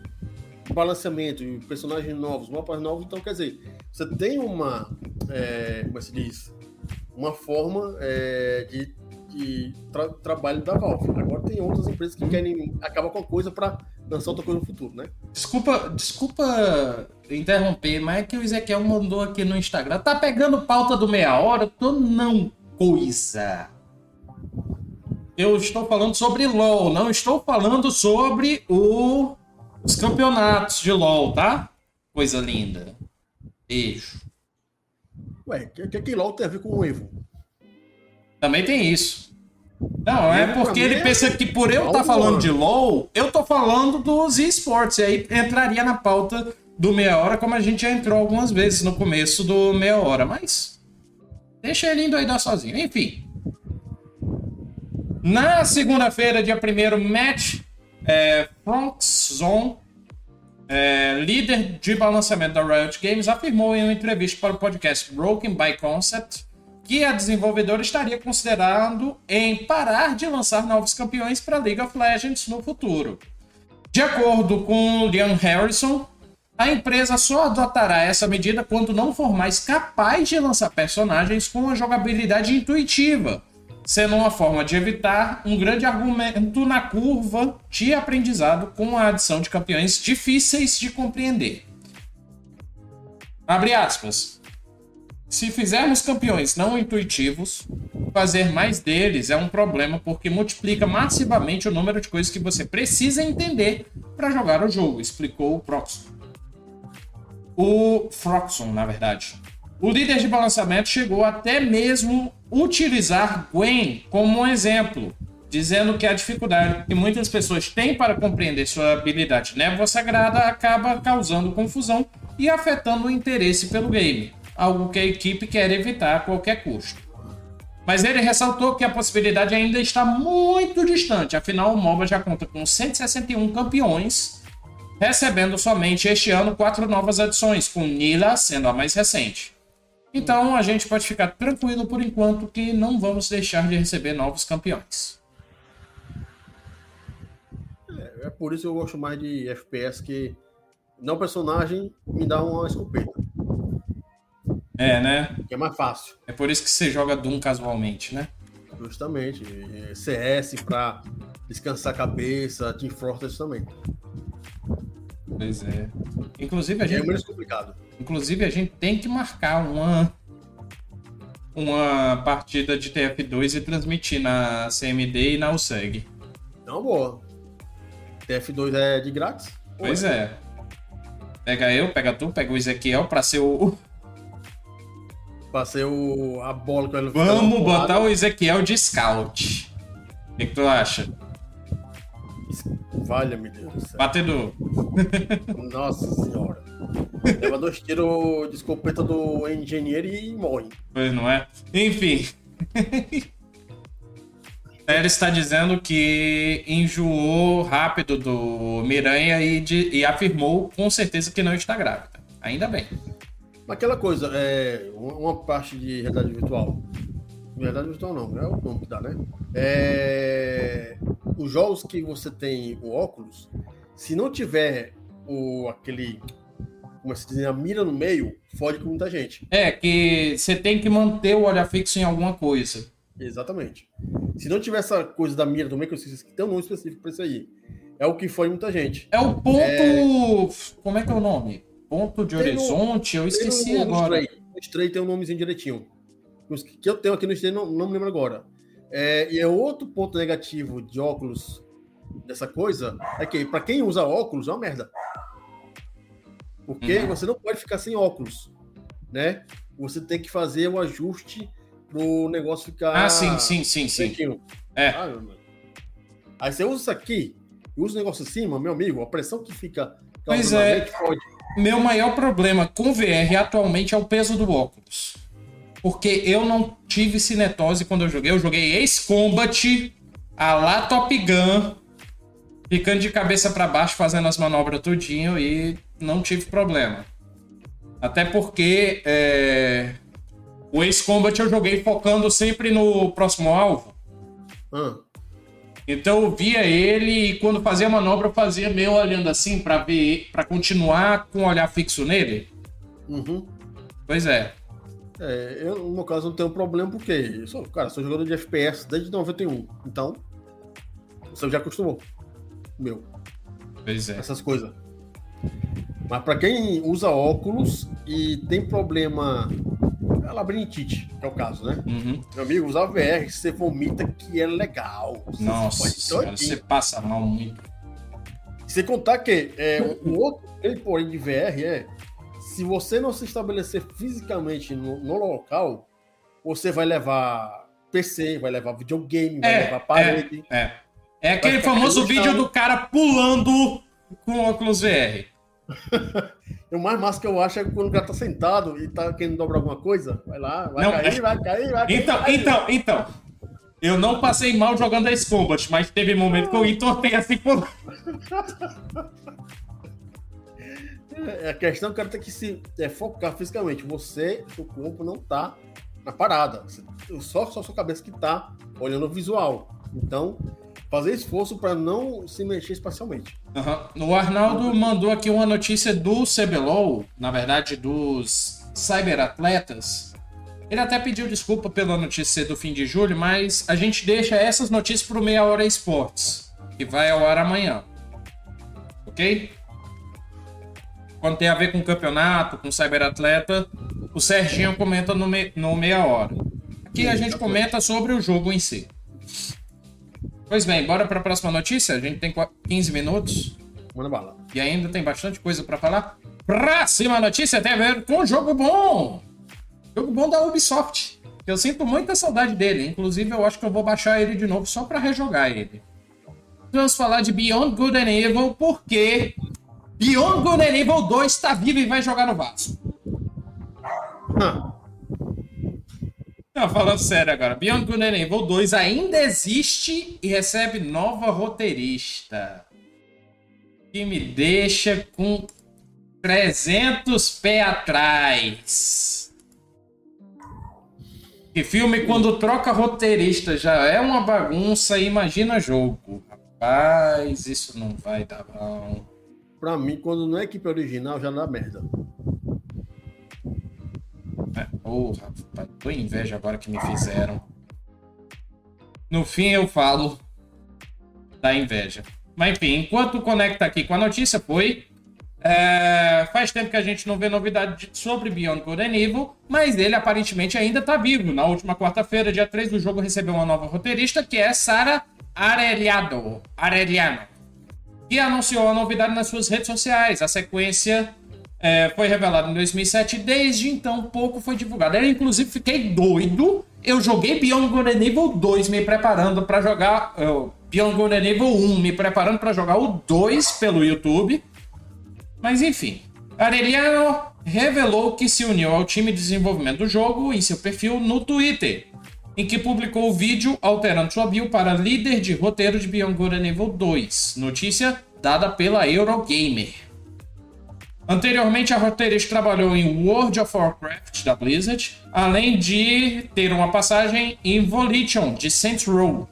S2: balanceamento e personagens novos, mapas novos, então quer dizer, você tem uma. É, como é se diz? Uma forma é, de, de tra trabalho da Valve. Agora tem outras empresas que querem acabar com a coisa para lançar outra coisa no futuro, né?
S1: Desculpa, desculpa interromper, mas é que o Ezequiel mandou aqui no Instagram. Tá pegando pauta do meia hora? Tô não, coisa. Eu estou falando sobre LoL, não estou falando sobre o... os campeonatos de LoL, tá? Coisa linda. Beijo.
S2: Ué, o que, que LOL tem a ver com o Evo?
S1: Também tem isso. Não, é porque ele é pensa que por eu estar tá falando de LoL, eu tô falando dos esportes. E aí entraria na pauta do meia hora, como a gente já entrou algumas vezes no começo do meia hora. Mas deixa ele indo aí dar sozinho. Enfim. Na segunda-feira, dia 1 match, é, Zone é, líder de balanceamento da Riot Games, afirmou em uma entrevista para o podcast Broken by Concept que a desenvolvedora estaria considerando em parar de lançar novos campeões para League of Legends no futuro. De acordo com Leon Harrison, a empresa só adotará essa medida quando não for mais capaz de lançar personagens com uma jogabilidade intuitiva, sendo uma forma de evitar um grande argumento na curva de aprendizado com a adição de campeões difíceis de compreender. Abre aspas. Se fizermos campeões não intuitivos, fazer mais deles é um problema porque multiplica massivamente o número de coisas que você precisa entender para jogar o jogo, explicou o Proxon. O Froxon, na verdade. O líder de balançamento chegou até mesmo utilizar Gwen como um exemplo, dizendo que a dificuldade que muitas pessoas têm para compreender sua habilidade névoa sagrada acaba causando confusão e afetando o interesse pelo game, algo que a equipe quer evitar a qualquer custo. Mas ele ressaltou que a possibilidade ainda está muito distante, afinal o MOBA já conta com 161 campeões, recebendo somente este ano quatro novas adições, com Nila sendo a mais recente. Então a gente pode ficar tranquilo por enquanto que não vamos deixar de receber novos campeões.
S2: É, é por isso que eu gosto mais de FPS que não personagem me dá uma escopeta.
S1: É, né?
S2: Que é mais fácil.
S1: É por isso que você joga Doom casualmente, né?
S2: Justamente. CS pra descansar a cabeça, Team Fortress também.
S1: Pois é. Inclusive a gente.
S2: É menos complicado.
S1: Inclusive a gente tem que marcar uma uma partida de TF2 e transmitir na CMD e na USEG.
S2: Então, boa. TF2 é de grátis?
S1: Pois é. Pega eu, pega tu, pega o Ezequiel pra ser o.
S2: Pra ser o... a bola que ele
S1: Vamos botar o Ezequiel de scout. O que, que tu acha?
S2: Valha, meu Deus do céu.
S1: Batedor.
S2: Nossa senhora. Leva dois tiros de escopeta do engenheiro e morre.
S1: Pois não é? Enfim. Ele está dizendo que enjoou rápido do Miranha e, de, e afirmou com certeza que não está grávida. Ainda bem.
S2: Aquela coisa, é, uma parte de realidade virtual. Realidade virtual não, é o nome que dá, né? É, os jogos que você tem o óculos, se não tiver o, aquele como se diz, a mira no meio, fode com muita gente.
S1: É, que você tem que manter o olhar fixo em alguma coisa.
S2: Exatamente. Se não tiver essa coisa da mira no meio, que eu sei que tem um nome específico para isso aí, é o que fode muita gente.
S1: É o ponto. É... Como é que é o nome? Ponto de tem horizonte? No... eu esqueci no... agora.
S2: No Stray tem um nomezinho direitinho. Que eu tenho aqui no Stray, não, não me lembro agora. É, e é outro ponto negativo de óculos dessa coisa é que, para quem usa óculos, é uma merda. Porque uhum. você não pode ficar sem óculos, né? Você tem que fazer o ajuste pro negócio ficar.
S1: Ah, sim, sim, sim, sim. É. Ah,
S2: Aí você usa isso aqui, usa o negócio acima, meu amigo, a pressão que fica.
S1: Pois é. Pode... Meu maior problema com VR atualmente é o peso do óculos. Porque eu não tive cinetose quando eu joguei. Eu joguei Ace Combat, a lá Top Gun, ficando de cabeça para baixo, fazendo as manobras tudinho e não tive problema. Até porque é, o Ace Combat eu joguei focando sempre no próximo alvo. Hum. Então eu via ele e quando fazia a manobra eu fazia meio olhando assim para ver, para continuar com o olhar fixo nele.
S2: Uhum.
S1: Pois é.
S2: É, eu no meu caso não tenho problema porque, eu sou, cara, sou jogador de FPS desde 91, então você já acostumou. Meu.
S1: Pois é.
S2: Essas coisas. Mas para quem usa óculos e tem problema é labirintite, que é o caso, né?
S1: Uhum.
S2: Meu amigo, usar VR, você vomita que é legal.
S1: Você Nossa, senhora, você passa mal muito.
S2: Sem contar que é, o outro porém de VR é se você não se estabelecer fisicamente no, no local, você vai levar PC, vai levar videogame, vai
S1: é,
S2: levar parede.
S1: É, é. é aquele famoso vídeo do cara pulando com óculos VR. *laughs*
S2: o mais massa que eu acho é quando o cara tá sentado e tá querendo dobrar alguma coisa, vai lá, vai não, cair, é... vai cair, vai
S1: então, cair. Então, então, eu não passei mal jogando a Combat, mas teve momento que eu entortei assim por. *laughs*
S2: É, a questão é que o cara tem que se é, focar fisicamente. Você, seu corpo não tá na parada. Só, só sua cabeça que tá olhando o visual. Então, fazer esforço para não se mexer espacialmente.
S1: Uhum. O Arnaldo mandou aqui uma notícia do CBLOL, na verdade dos cyberatletas. Ele até pediu desculpa pela notícia do fim de julho, mas a gente deixa essas notícias para o Meia Hora Esportes, que vai ao ar amanhã. Ok? Quando tem a ver com campeonato, com cyberatleta, o Serginho comenta no, me no Meia Hora. Aqui a gente comenta sobre o jogo em si. Pois bem, bora para a próxima notícia? A gente tem 15 minutos.
S2: Manda bala.
S1: E ainda tem bastante coisa para falar. Próxima notícia tem a ver com jogo bom. Jogo bom da Ubisoft. Eu sinto muita saudade dele. Inclusive, eu acho que eu vou baixar ele de novo só para rejogar ele. Vamos falar de Beyond Good and Evil, porque Beyond Good Evil 2 está vivo e vai jogar no Vasco. Não, falando sério agora. Beyond Good and Evil 2 ainda existe e recebe nova roteirista. Que me deixa com 300 pé atrás. Que filme quando troca roteirista já é uma bagunça, imagina jogo. Rapaz, isso não vai dar bom.
S2: Pra mim, quando não é equipe original, já dá merda.
S1: É, porra, tô inveja agora que me fizeram. No fim eu falo da inveja. Mas enfim, enquanto conecta aqui com a notícia, foi. É, faz tempo que a gente não vê novidade sobre Beyond Good Evil, mas ele aparentemente ainda tá vivo. Na última quarta-feira, dia 3, o jogo recebeu uma nova roteirista, que é Sara Areliano, Areliano, que anunciou a novidade nas suas redes sociais. A sequência é, foi revelada em 2007 e desde então pouco foi divulgado. Eu, inclusive, fiquei doido. Eu joguei Beyond Good and Evil 2 me preparando para jogar. Uh, Beyond Good and Evil 1 me preparando para jogar o 2 pelo YouTube. Mas enfim, Areliano revelou que se uniu ao time de desenvolvimento do jogo em seu perfil no Twitter, em que publicou o vídeo alterando sua bio para líder de roteiro de Beyond Good and Evil 2, notícia dada pela Eurogamer. Anteriormente, a roteirista trabalhou em World of Warcraft da Blizzard, além de ter uma passagem em Volition de Saints Row,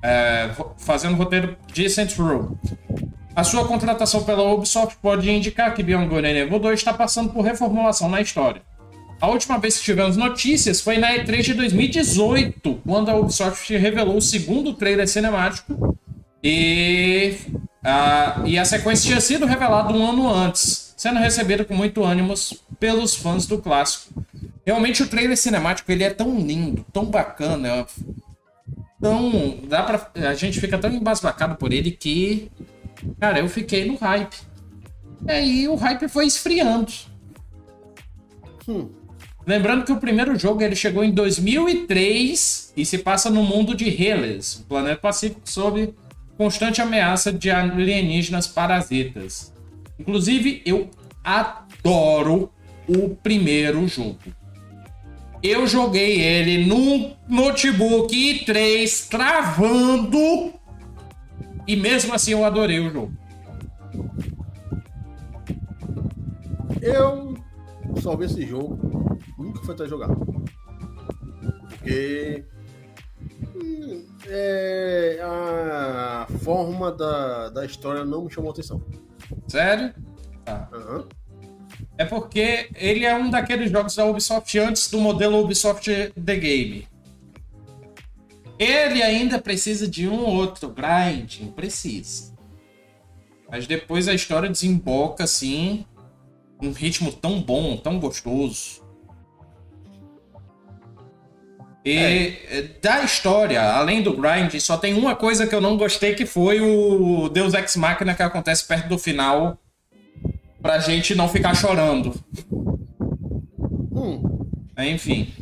S1: é, fazendo roteiro de Saints Row. A sua contratação pela Ubisoft pode indicar que Beyond Good and Evil 2 está passando por reformulação na história. A última vez que tivemos notícias foi na E3 de 2018, quando a Ubisoft revelou o segundo trailer cinemático e a, e a sequência tinha sido revelada um ano antes, sendo recebida com muito ânimo pelos fãs do clássico. Realmente o trailer cinemático ele é tão lindo, tão bacana, tão dá para a gente fica tão embasbacado por ele que Cara, eu fiquei no hype. E aí o hype foi esfriando. Hum. Lembrando que o primeiro jogo ele chegou em 2003 e se passa no mundo de Hellas, um planeta pacífico sob constante ameaça de alienígenas parasitas. Inclusive, eu adoro o primeiro jogo. Eu joguei ele no notebook i3 travando e mesmo assim eu adorei o jogo.
S2: Eu só vi esse jogo, nunca foi até jogar. Porque hum, é, a forma da, da história não me chamou atenção.
S1: Sério? Tá. Uhum. É porque ele é um daqueles jogos da Ubisoft antes do modelo Ubisoft The Game. Ele ainda precisa de um outro grinding, precisa. Mas depois a história desemboca assim, um ritmo tão bom, tão gostoso. E é. da história, além do grind, só tem uma coisa que eu não gostei que foi o Deus Ex Machina que acontece perto do final pra gente não ficar chorando. Hum. Enfim.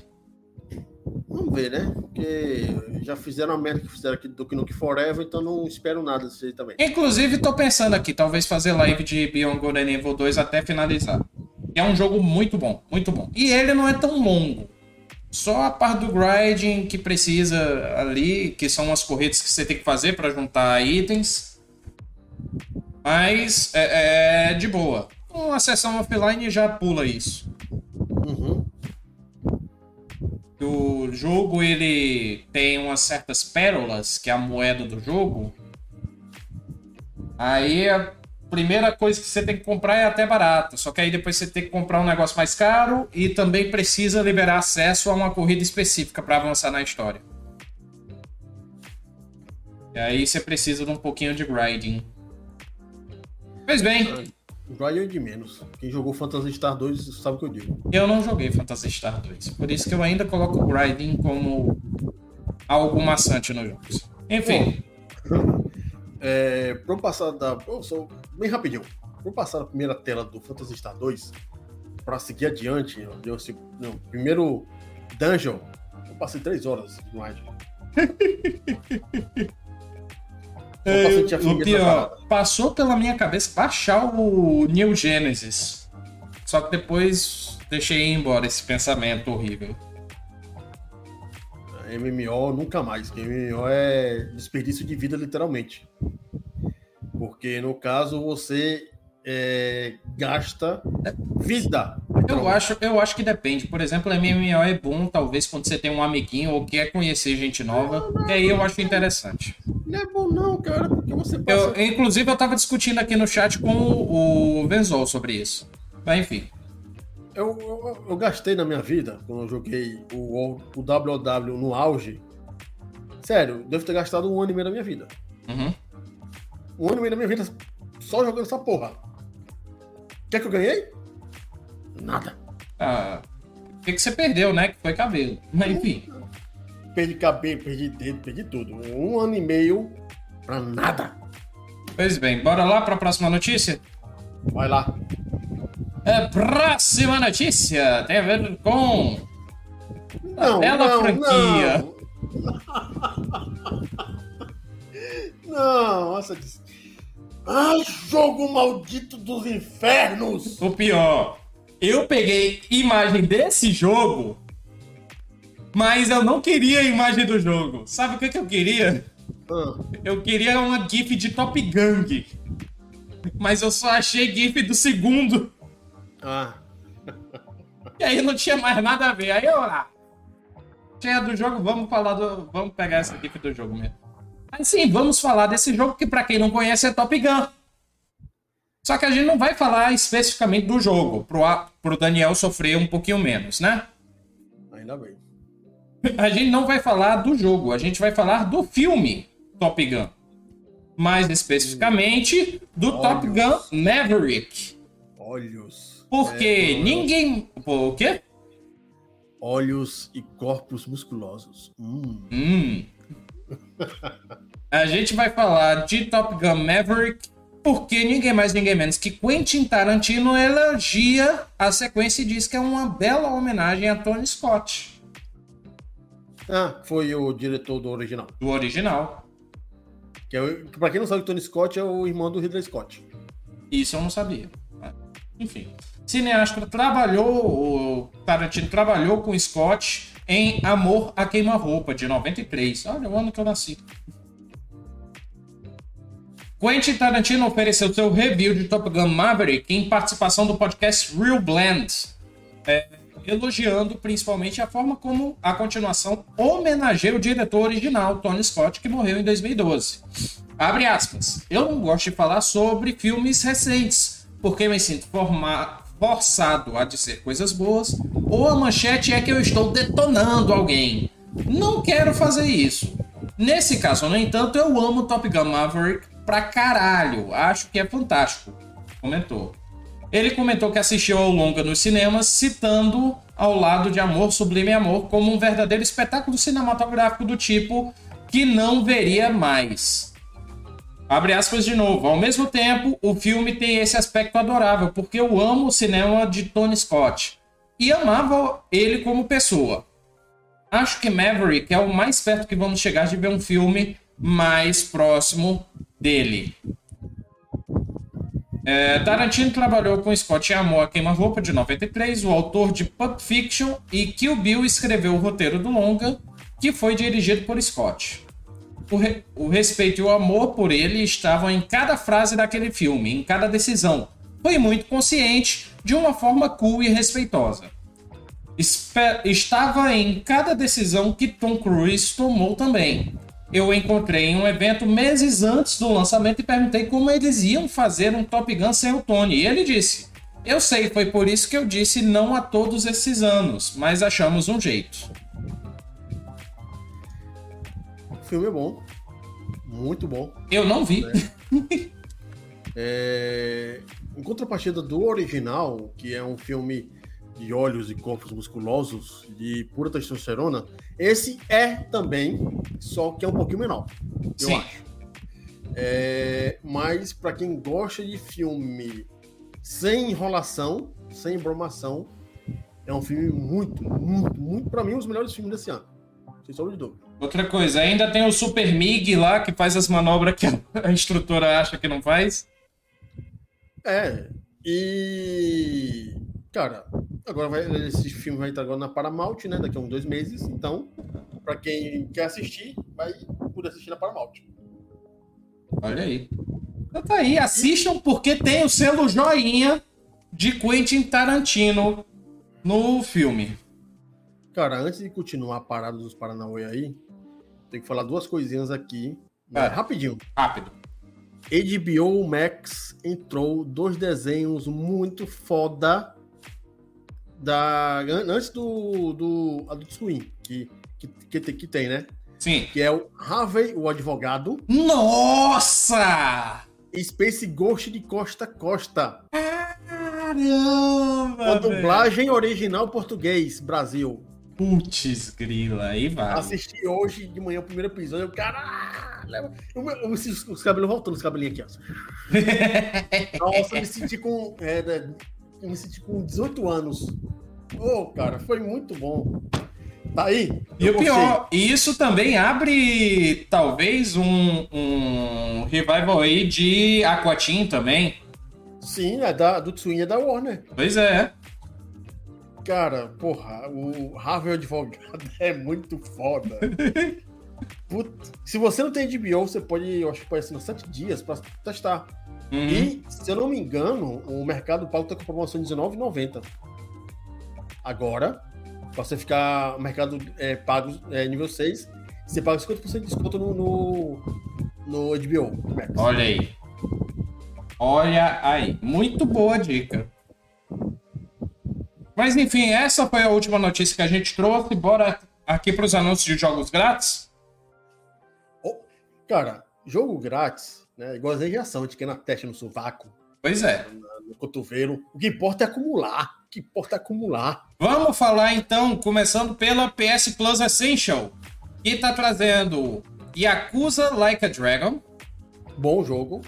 S2: Vamos ver, né? Porque já fizeram a merda que fizeram aqui do Nuke Forever, então não espero nada disso aí também.
S1: Inclusive, tô pensando aqui, talvez fazer live de Beyond Good and Evil 2 até finalizar. É um jogo muito bom, muito bom. E ele não é tão longo. Só a parte do grinding que precisa ali, que são as corridas que você tem que fazer para juntar itens. Mas é, é de boa. Uma sessão offline já pula isso. Uhum o jogo ele tem umas certas pérolas, que é a moeda do jogo. Aí primeira coisa que você tem que comprar é até barata. Só que aí depois você tem que comprar um negócio mais caro e também precisa liberar acesso a uma corrida específica para avançar na história. E aí você precisa de um pouquinho de grinding. Pois bem.
S2: Grind de menos. Quem jogou Phantasy Star 2 sabe o que eu digo.
S1: Eu não joguei Phantasy Star 2. Por isso que eu ainda coloco o grinding como algo maçante nos jogos. Enfim.
S2: Bom, é, pro passar da. Bem rapidinho. Pro passar da primeira tela do Phantasy Star 2, pra seguir adiante, eu, eu, primeiro dungeon, eu passei 3 horas de grind.
S1: o pior, passou pela minha cabeça baixar o New Genesis. Só que depois deixei ir embora esse pensamento horrível.
S2: MMO nunca mais. MMO é desperdício de vida, literalmente. Porque no caso você é, gasta vida.
S1: Eu acho, eu acho que depende. Por exemplo, MMO é bom, talvez, quando você tem um amiguinho ou quer conhecer gente nova. Não, não, e aí eu acho interessante.
S2: Não é bom, não, cara, porque você passa...
S1: eu, Inclusive, eu tava discutindo aqui no chat com o Venzol sobre isso. Mas enfim.
S2: Eu, eu, eu, gastei na minha vida, quando eu joguei o, o WW no auge. Sério, devo ter gastado um ano e meio da minha vida.
S1: Uhum.
S2: Um ano e meio da minha vida só jogando essa porra. O que é que eu ganhei? Nada.
S1: Ah, o que, que você perdeu, né? Que foi cabelo. *laughs* Mas enfim.
S2: Perdi cabelo, perdi dedo, perdi tudo. Um ano e meio pra nada.
S1: Pois bem, bora lá para a próxima notícia?
S2: Vai lá.
S1: É, próxima notícia tem a ver com.
S2: Não, bela não, franquia. Não. não, nossa. Ai, jogo maldito dos infernos!
S1: O pior, eu peguei imagem desse jogo, mas eu não queria a imagem do jogo. Sabe o que, que eu queria?
S2: Ah.
S1: Eu queria uma GIF de Top Gang. Mas eu só achei GIF do segundo.
S2: Ah.
S1: E aí não tinha mais nada a ver. Aí eu lá. Tinha do jogo, vamos falar do. Vamos pegar essa GIF do jogo mesmo. Mas sim, vamos falar desse jogo que, para quem não conhece, é Top Gun. Só que a gente não vai falar especificamente do jogo, pro, pro Daniel sofrer um pouquinho menos, né?
S2: Ainda bem.
S1: A gente não vai falar do jogo, a gente vai falar do filme Top Gun. Mais especificamente do Olhos. Top Gun Maverick.
S2: Olhos.
S1: Porque é, ninguém. O quê?
S2: Olhos e corpos musculosos. Hum.
S1: Hum. a gente vai falar de Top Gun Maverick porque ninguém mais, ninguém menos que Quentin Tarantino elogia a sequência e diz que é uma bela homenagem a Tony Scott.
S2: Ah, foi o diretor do original.
S1: Do original.
S2: Que é, pra quem não sabe, Tony Scott é o irmão do Ridley Scott.
S1: Isso eu não sabia. Enfim. Cineasta trabalhou, o Tarantino trabalhou com Scott em Amor a Queima-Roupa, de 93. Olha o ano que eu nasci. Quentin Tarantino ofereceu seu review de Top Gun Maverick em participação do podcast Real Blend, é, elogiando principalmente a forma como a continuação homenageia o diretor original, Tony Scott, que morreu em 2012. Abre aspas. Eu não gosto de falar sobre filmes recentes, porque me sinto forma forçado a dizer coisas boas, ou a manchete é que eu estou detonando alguém. Não quero fazer isso. Nesse caso, no entanto, eu amo Top Gun Maverick pra caralho. Acho que é fantástico. Comentou. Ele comentou que assistiu ao longa nos cinemas, citando ao lado de Amor, Sublime Amor, como um verdadeiro espetáculo cinematográfico do tipo que não veria mais. Abre aspas de novo. Ao mesmo tempo, o filme tem esse aspecto adorável, porque eu amo o cinema de Tony Scott e amava ele como pessoa. Acho que Maverick é o mais perto que vamos chegar de ver um filme mais próximo dele. É, Tarantino trabalhou com Scott em Amor a Queima-Roupa, de 93, o autor de Pulp Fiction, e Kill Bill escreveu o roteiro do longa, que foi dirigido por Scott. O, re o respeito e o amor por ele estavam em cada frase daquele filme, em cada decisão. Foi muito consciente, de uma forma cool e respeitosa. Espe estava em cada decisão que Tom Cruise tomou também eu encontrei em um evento meses antes do lançamento e perguntei como eles iam fazer um Top Gun sem o Tony. E ele disse: Eu sei, foi por isso que eu disse não a todos esses anos, mas achamos um jeito.
S2: Filme é bom. Muito bom.
S1: Eu não vi.
S2: É. *laughs* é... Em contrapartida do original, que é um filme de olhos e corpos musculosos de pura testosterona, esse é também, só que é um pouquinho menor, eu Sim. acho. É, mas para quem gosta de filme sem enrolação, sem bromação, é um filme muito, muito, muito, para mim, um dos melhores filmes desse ano. Sem sombra de dúvida.
S1: Outra coisa, ainda tem o Super MiG lá, que faz as manobras que a instrutora acha que não faz.
S2: É, e Cara, agora vai, esse filme vai estar agora na Paramount, né? Daqui a uns dois meses. Então, para quem quer assistir, vai poder assistir na Paramount.
S1: Olha aí. Então tá aí, assistam porque tem o selo joinha de Quentin Tarantino no filme.
S2: Cara, antes de continuar a parada dos Paranauê aí, tem que falar duas coisinhas aqui. Né? É. Rapidinho.
S1: Rápido.
S2: HBO Max entrou dois desenhos muito foda da antes do, do Adult Swim, que, que, que, tem- que tem, né?
S1: Sim.
S2: Que é o Harvey, o advogado,
S1: Nossa!
S2: Space Ghost de Costa Costa.
S1: Caramba!
S2: Com a dublagem original português, Brasil.
S1: Putz, grila, aí vai.
S2: Assisti hoje de manhã o primeiro episódio. Eu, caralho! Senti os cabelos voltando, os cabelinhos aqui, ó. *laughs* Nossa, eu me senti com. É, né, eu me senti com 18 anos. Ô, cara, foi muito bom. Tá aí?
S1: E o pior, isso também abre talvez um, um revival aí de Aquatim também.
S2: Sim, é da, do Twin é da Warner.
S1: Pois é.
S2: Cara, porra, o Harvey Advogado *laughs* é muito foda. Puta, se você não tem HBO, você pode, eu acho que pode ser 7 dias pra testar.
S1: Uhum.
S2: E, se eu não me engano, o Mercado Pago tá com promoção de R$19,90. Agora, pra você ficar Mercado é, Pago é, nível 6, você paga 50% de desconto no, no, no HBO Max.
S1: Olha aí. Olha aí. Muito boa dica. Mas enfim, essa foi a última notícia que a gente trouxe. Bora aqui para os anúncios de jogos grátis.
S2: Oh, cara, jogo grátis, né? Igual a reação, a gente quer na testa, no sovaco,
S1: Pois é.
S2: no cotovelo. O que importa é acumular. O que importa é acumular.
S1: Vamos falar então, começando pela PS Plus Essential, que tá trazendo Yakuza Like a Dragon,
S2: Bom jogo.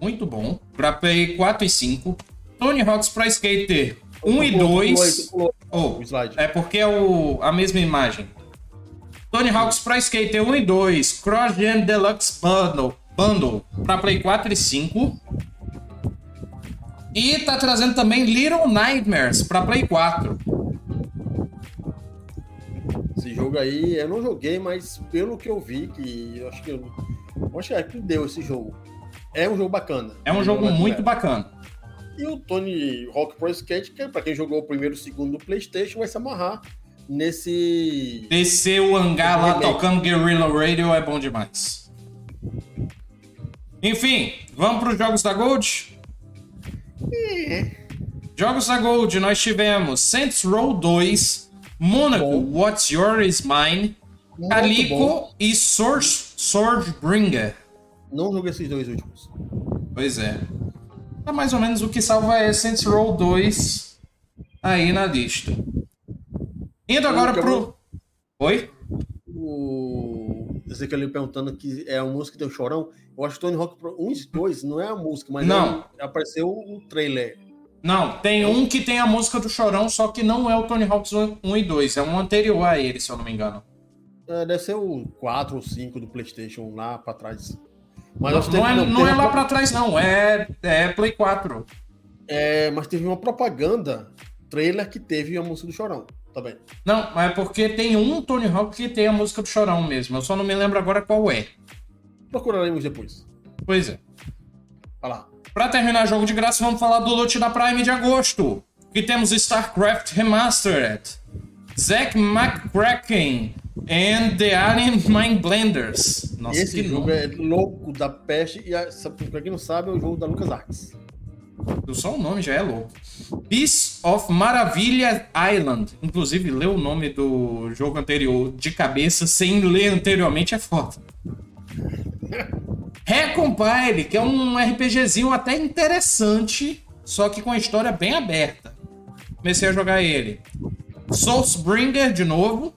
S1: muito bom, para Play 4 e 5, Tony Hawk's Pro Skater 1 e
S2: Pulou, pulou aí,
S1: 2.
S2: pulou
S1: Oh, é porque é o, a mesma imagem. Tony Hawk's Pro Skater 1 e 2, Cross Gen Deluxe Bundle, Bundle para Play 4 e 5. E tá trazendo também Little Nightmares para Play 4.
S2: Esse jogo aí, eu não joguei, mas pelo que eu vi, que eu acho que eu, eu acho que é que deu esse jogo. É um jogo bacana.
S1: É um jogo
S2: leve,
S1: muito bacana.
S2: E o Tony Hawk Pro Skate, que é pra quem jogou o primeiro e o segundo do PlayStation, vai se amarrar nesse.
S1: Descer o hangar lá tocando Guerrilla Radio é bom demais. Enfim, vamos para os jogos da Gold? Jogos da Gold, nós tivemos Saints Row 2, Monaco,
S2: Bom.
S1: What's Yours is Mine,
S2: Muito
S1: Calico
S2: bom.
S1: e Source, Swordbringer.
S2: Não joguei esses dois últimos.
S1: Pois é. É mais ou menos o que salva é Saints Row 2 aí na lista. Indo agora
S2: Eu- eu
S1: pro... Oi?
S2: O Ezequiel perguntando que é a música que tem o chorão. Eu acho que Tony Hawk Pro 1 e 2 não é a música, mas
S1: Não.
S2: é- apareceu o trailer.
S1: Não, tem um que tem a música do Chorão, só que não é o Tony Hawk's 1 e 2, é um anterior a ele, se eu não me engano.
S2: É, deve ser o 4 ou 5 do PlayStation lá pra trás. Mas
S1: Não,
S2: teve-
S1: não é, não
S2: teve
S1: é lá pra trás, não, é, é Play 4.
S2: É, mas teve uma propaganda, trailer que teve a música do Chorão também.
S1: Não, mas é porque tem um Tony Hawk que tem a música do Chorão mesmo, eu só não me lembro agora qual é.
S2: Procuraremos depois.
S1: Pois é.
S2: Vai lá.
S1: Pra terminar jogo de graça, vamos falar do loot da Prime de agosto. Que temos StarCraft Remastered, Zack McCracken and The Alien Mind Blenders. Nossa,
S2: Esse jogo
S1: nome.
S2: é louco da peste e, a- pra quem não sabe, é o jogo da LucasArts.
S1: Só o nome já é louco. Piece of Maravilha Island. Inclusive, ler o nome do jogo anterior de cabeça sem ler anteriormente é foda. *laughs* Recompile, que é um RPGzinho até interessante, só que com a história bem aberta. Comecei a jogar ele. Soulsbringer de novo.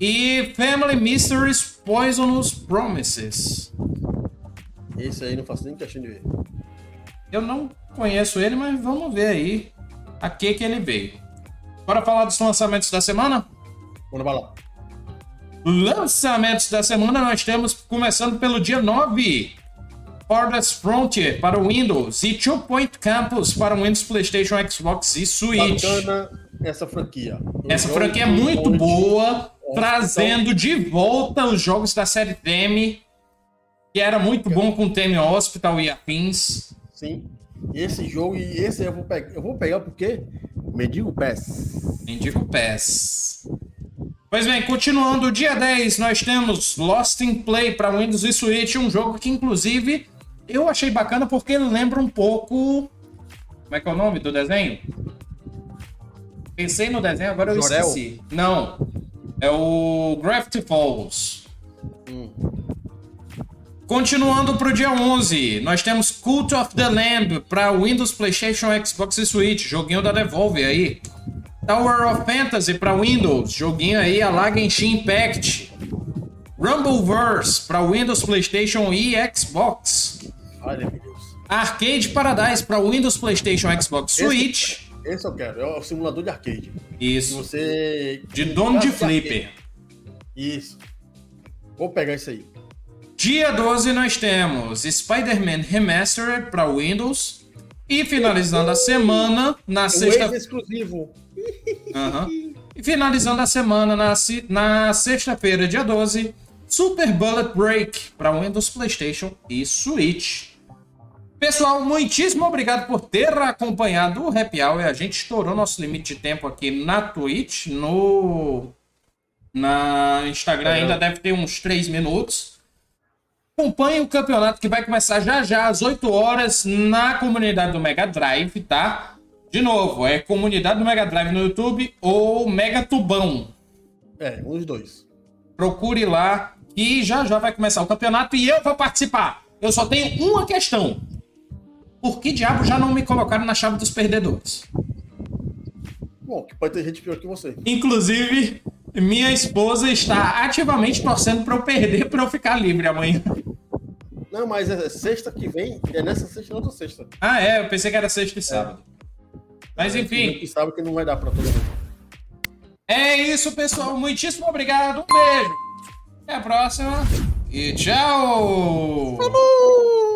S1: E Family Mysteries Poisonous Promises.
S2: Esse aí não faço nem questão de ver.
S1: Eu não conheço ele, mas vamos ver aí a que que ele veio. Bora falar dos lançamentos da semana?
S2: Bora vai lá.
S1: Lançamentos da semana nós temos começando pelo dia 9. Forest Frontier para o Windows e Two Point Campus para o Windows, PlayStation, Xbox e Switch.
S2: Bacana essa franquia. Um
S1: Essa franquia é muito boa, trazendo de volta os jogos da série Theme, que era muito bom com Theme Hospital e afins.
S2: Sim. Esse jogo, e esse eu vou pegar. Eu vou pegar porque Mendigo Pass.
S1: Indico PES. Pois bem, continuando, dia 10 nós temos Lost in Play para Windows e Switch, um jogo que inclusive eu achei bacana porque ele lembra um pouco. Como é que é o nome do desenho? Pensei no desenho, agora eu
S2: Jorel?
S1: esqueci. Não. É o Gravity Falls.
S2: Hum.
S1: Continuando pro dia 11, nós temos Cult of the Lamb para Windows, PlayStation, Xbox e Switch, joguinho da Devolve aí. Tower of Fantasy para Windows, joguinho aí a la Genshin Impact. Rumbleverse para Windows, PlayStation e Xbox.
S2: Olha, meu Deus.
S1: Arcade Paradise para Windows, PlayStation, Xbox, Switch.
S2: Esse eu quero. É o simulador de arcade.
S1: Isso.
S2: Você.
S1: De dono de flipper.
S2: Isso. Vou pegar isso aí.
S1: Dia 12 nós temos Spider-Man Remastered para Windows. E finalizando a semana, na sexta
S2: ex-exclusivo.
S1: Aham. E finalizando a semana, na, na sexta-feira, dia 12, Super Bullet Break para Windows, PlayStation e Switch. Pessoal, muitíssimo obrigado por ter acompanhado o Happy Hour. A gente estourou nosso limite de tempo aqui na Twitch. No na Instagram ainda deve ter uns 3 minutos. Acompanhe o campeonato que vai começar já já às 8 horas na comunidade do Mega Drive, tá? De novo, é comunidade do Mega Drive no YouTube ou Mega Tubão.
S2: É, um dos dois.
S1: Procure lá e já já vai começar o campeonato e eu vou participar. Eu só tenho uma questão. Por que diabo já não me colocaram na chave dos perdedores?
S2: Bom, que pode ter gente pior que você.
S1: Inclusive, minha esposa está ativamente torcendo para eu perder para eu ficar livre amanhã.
S2: Não, mas é sexta que vem, é nessa sexta e outra sexta.
S1: Ah, é, eu pensei que era sexta e sábado. Mas enfim,
S2: Que sabe que não vai dar pra todo mundo.
S1: é isso, pessoal. Muitíssimo obrigado. Um beijo. Até a próxima. E tchau!
S2: Vamos!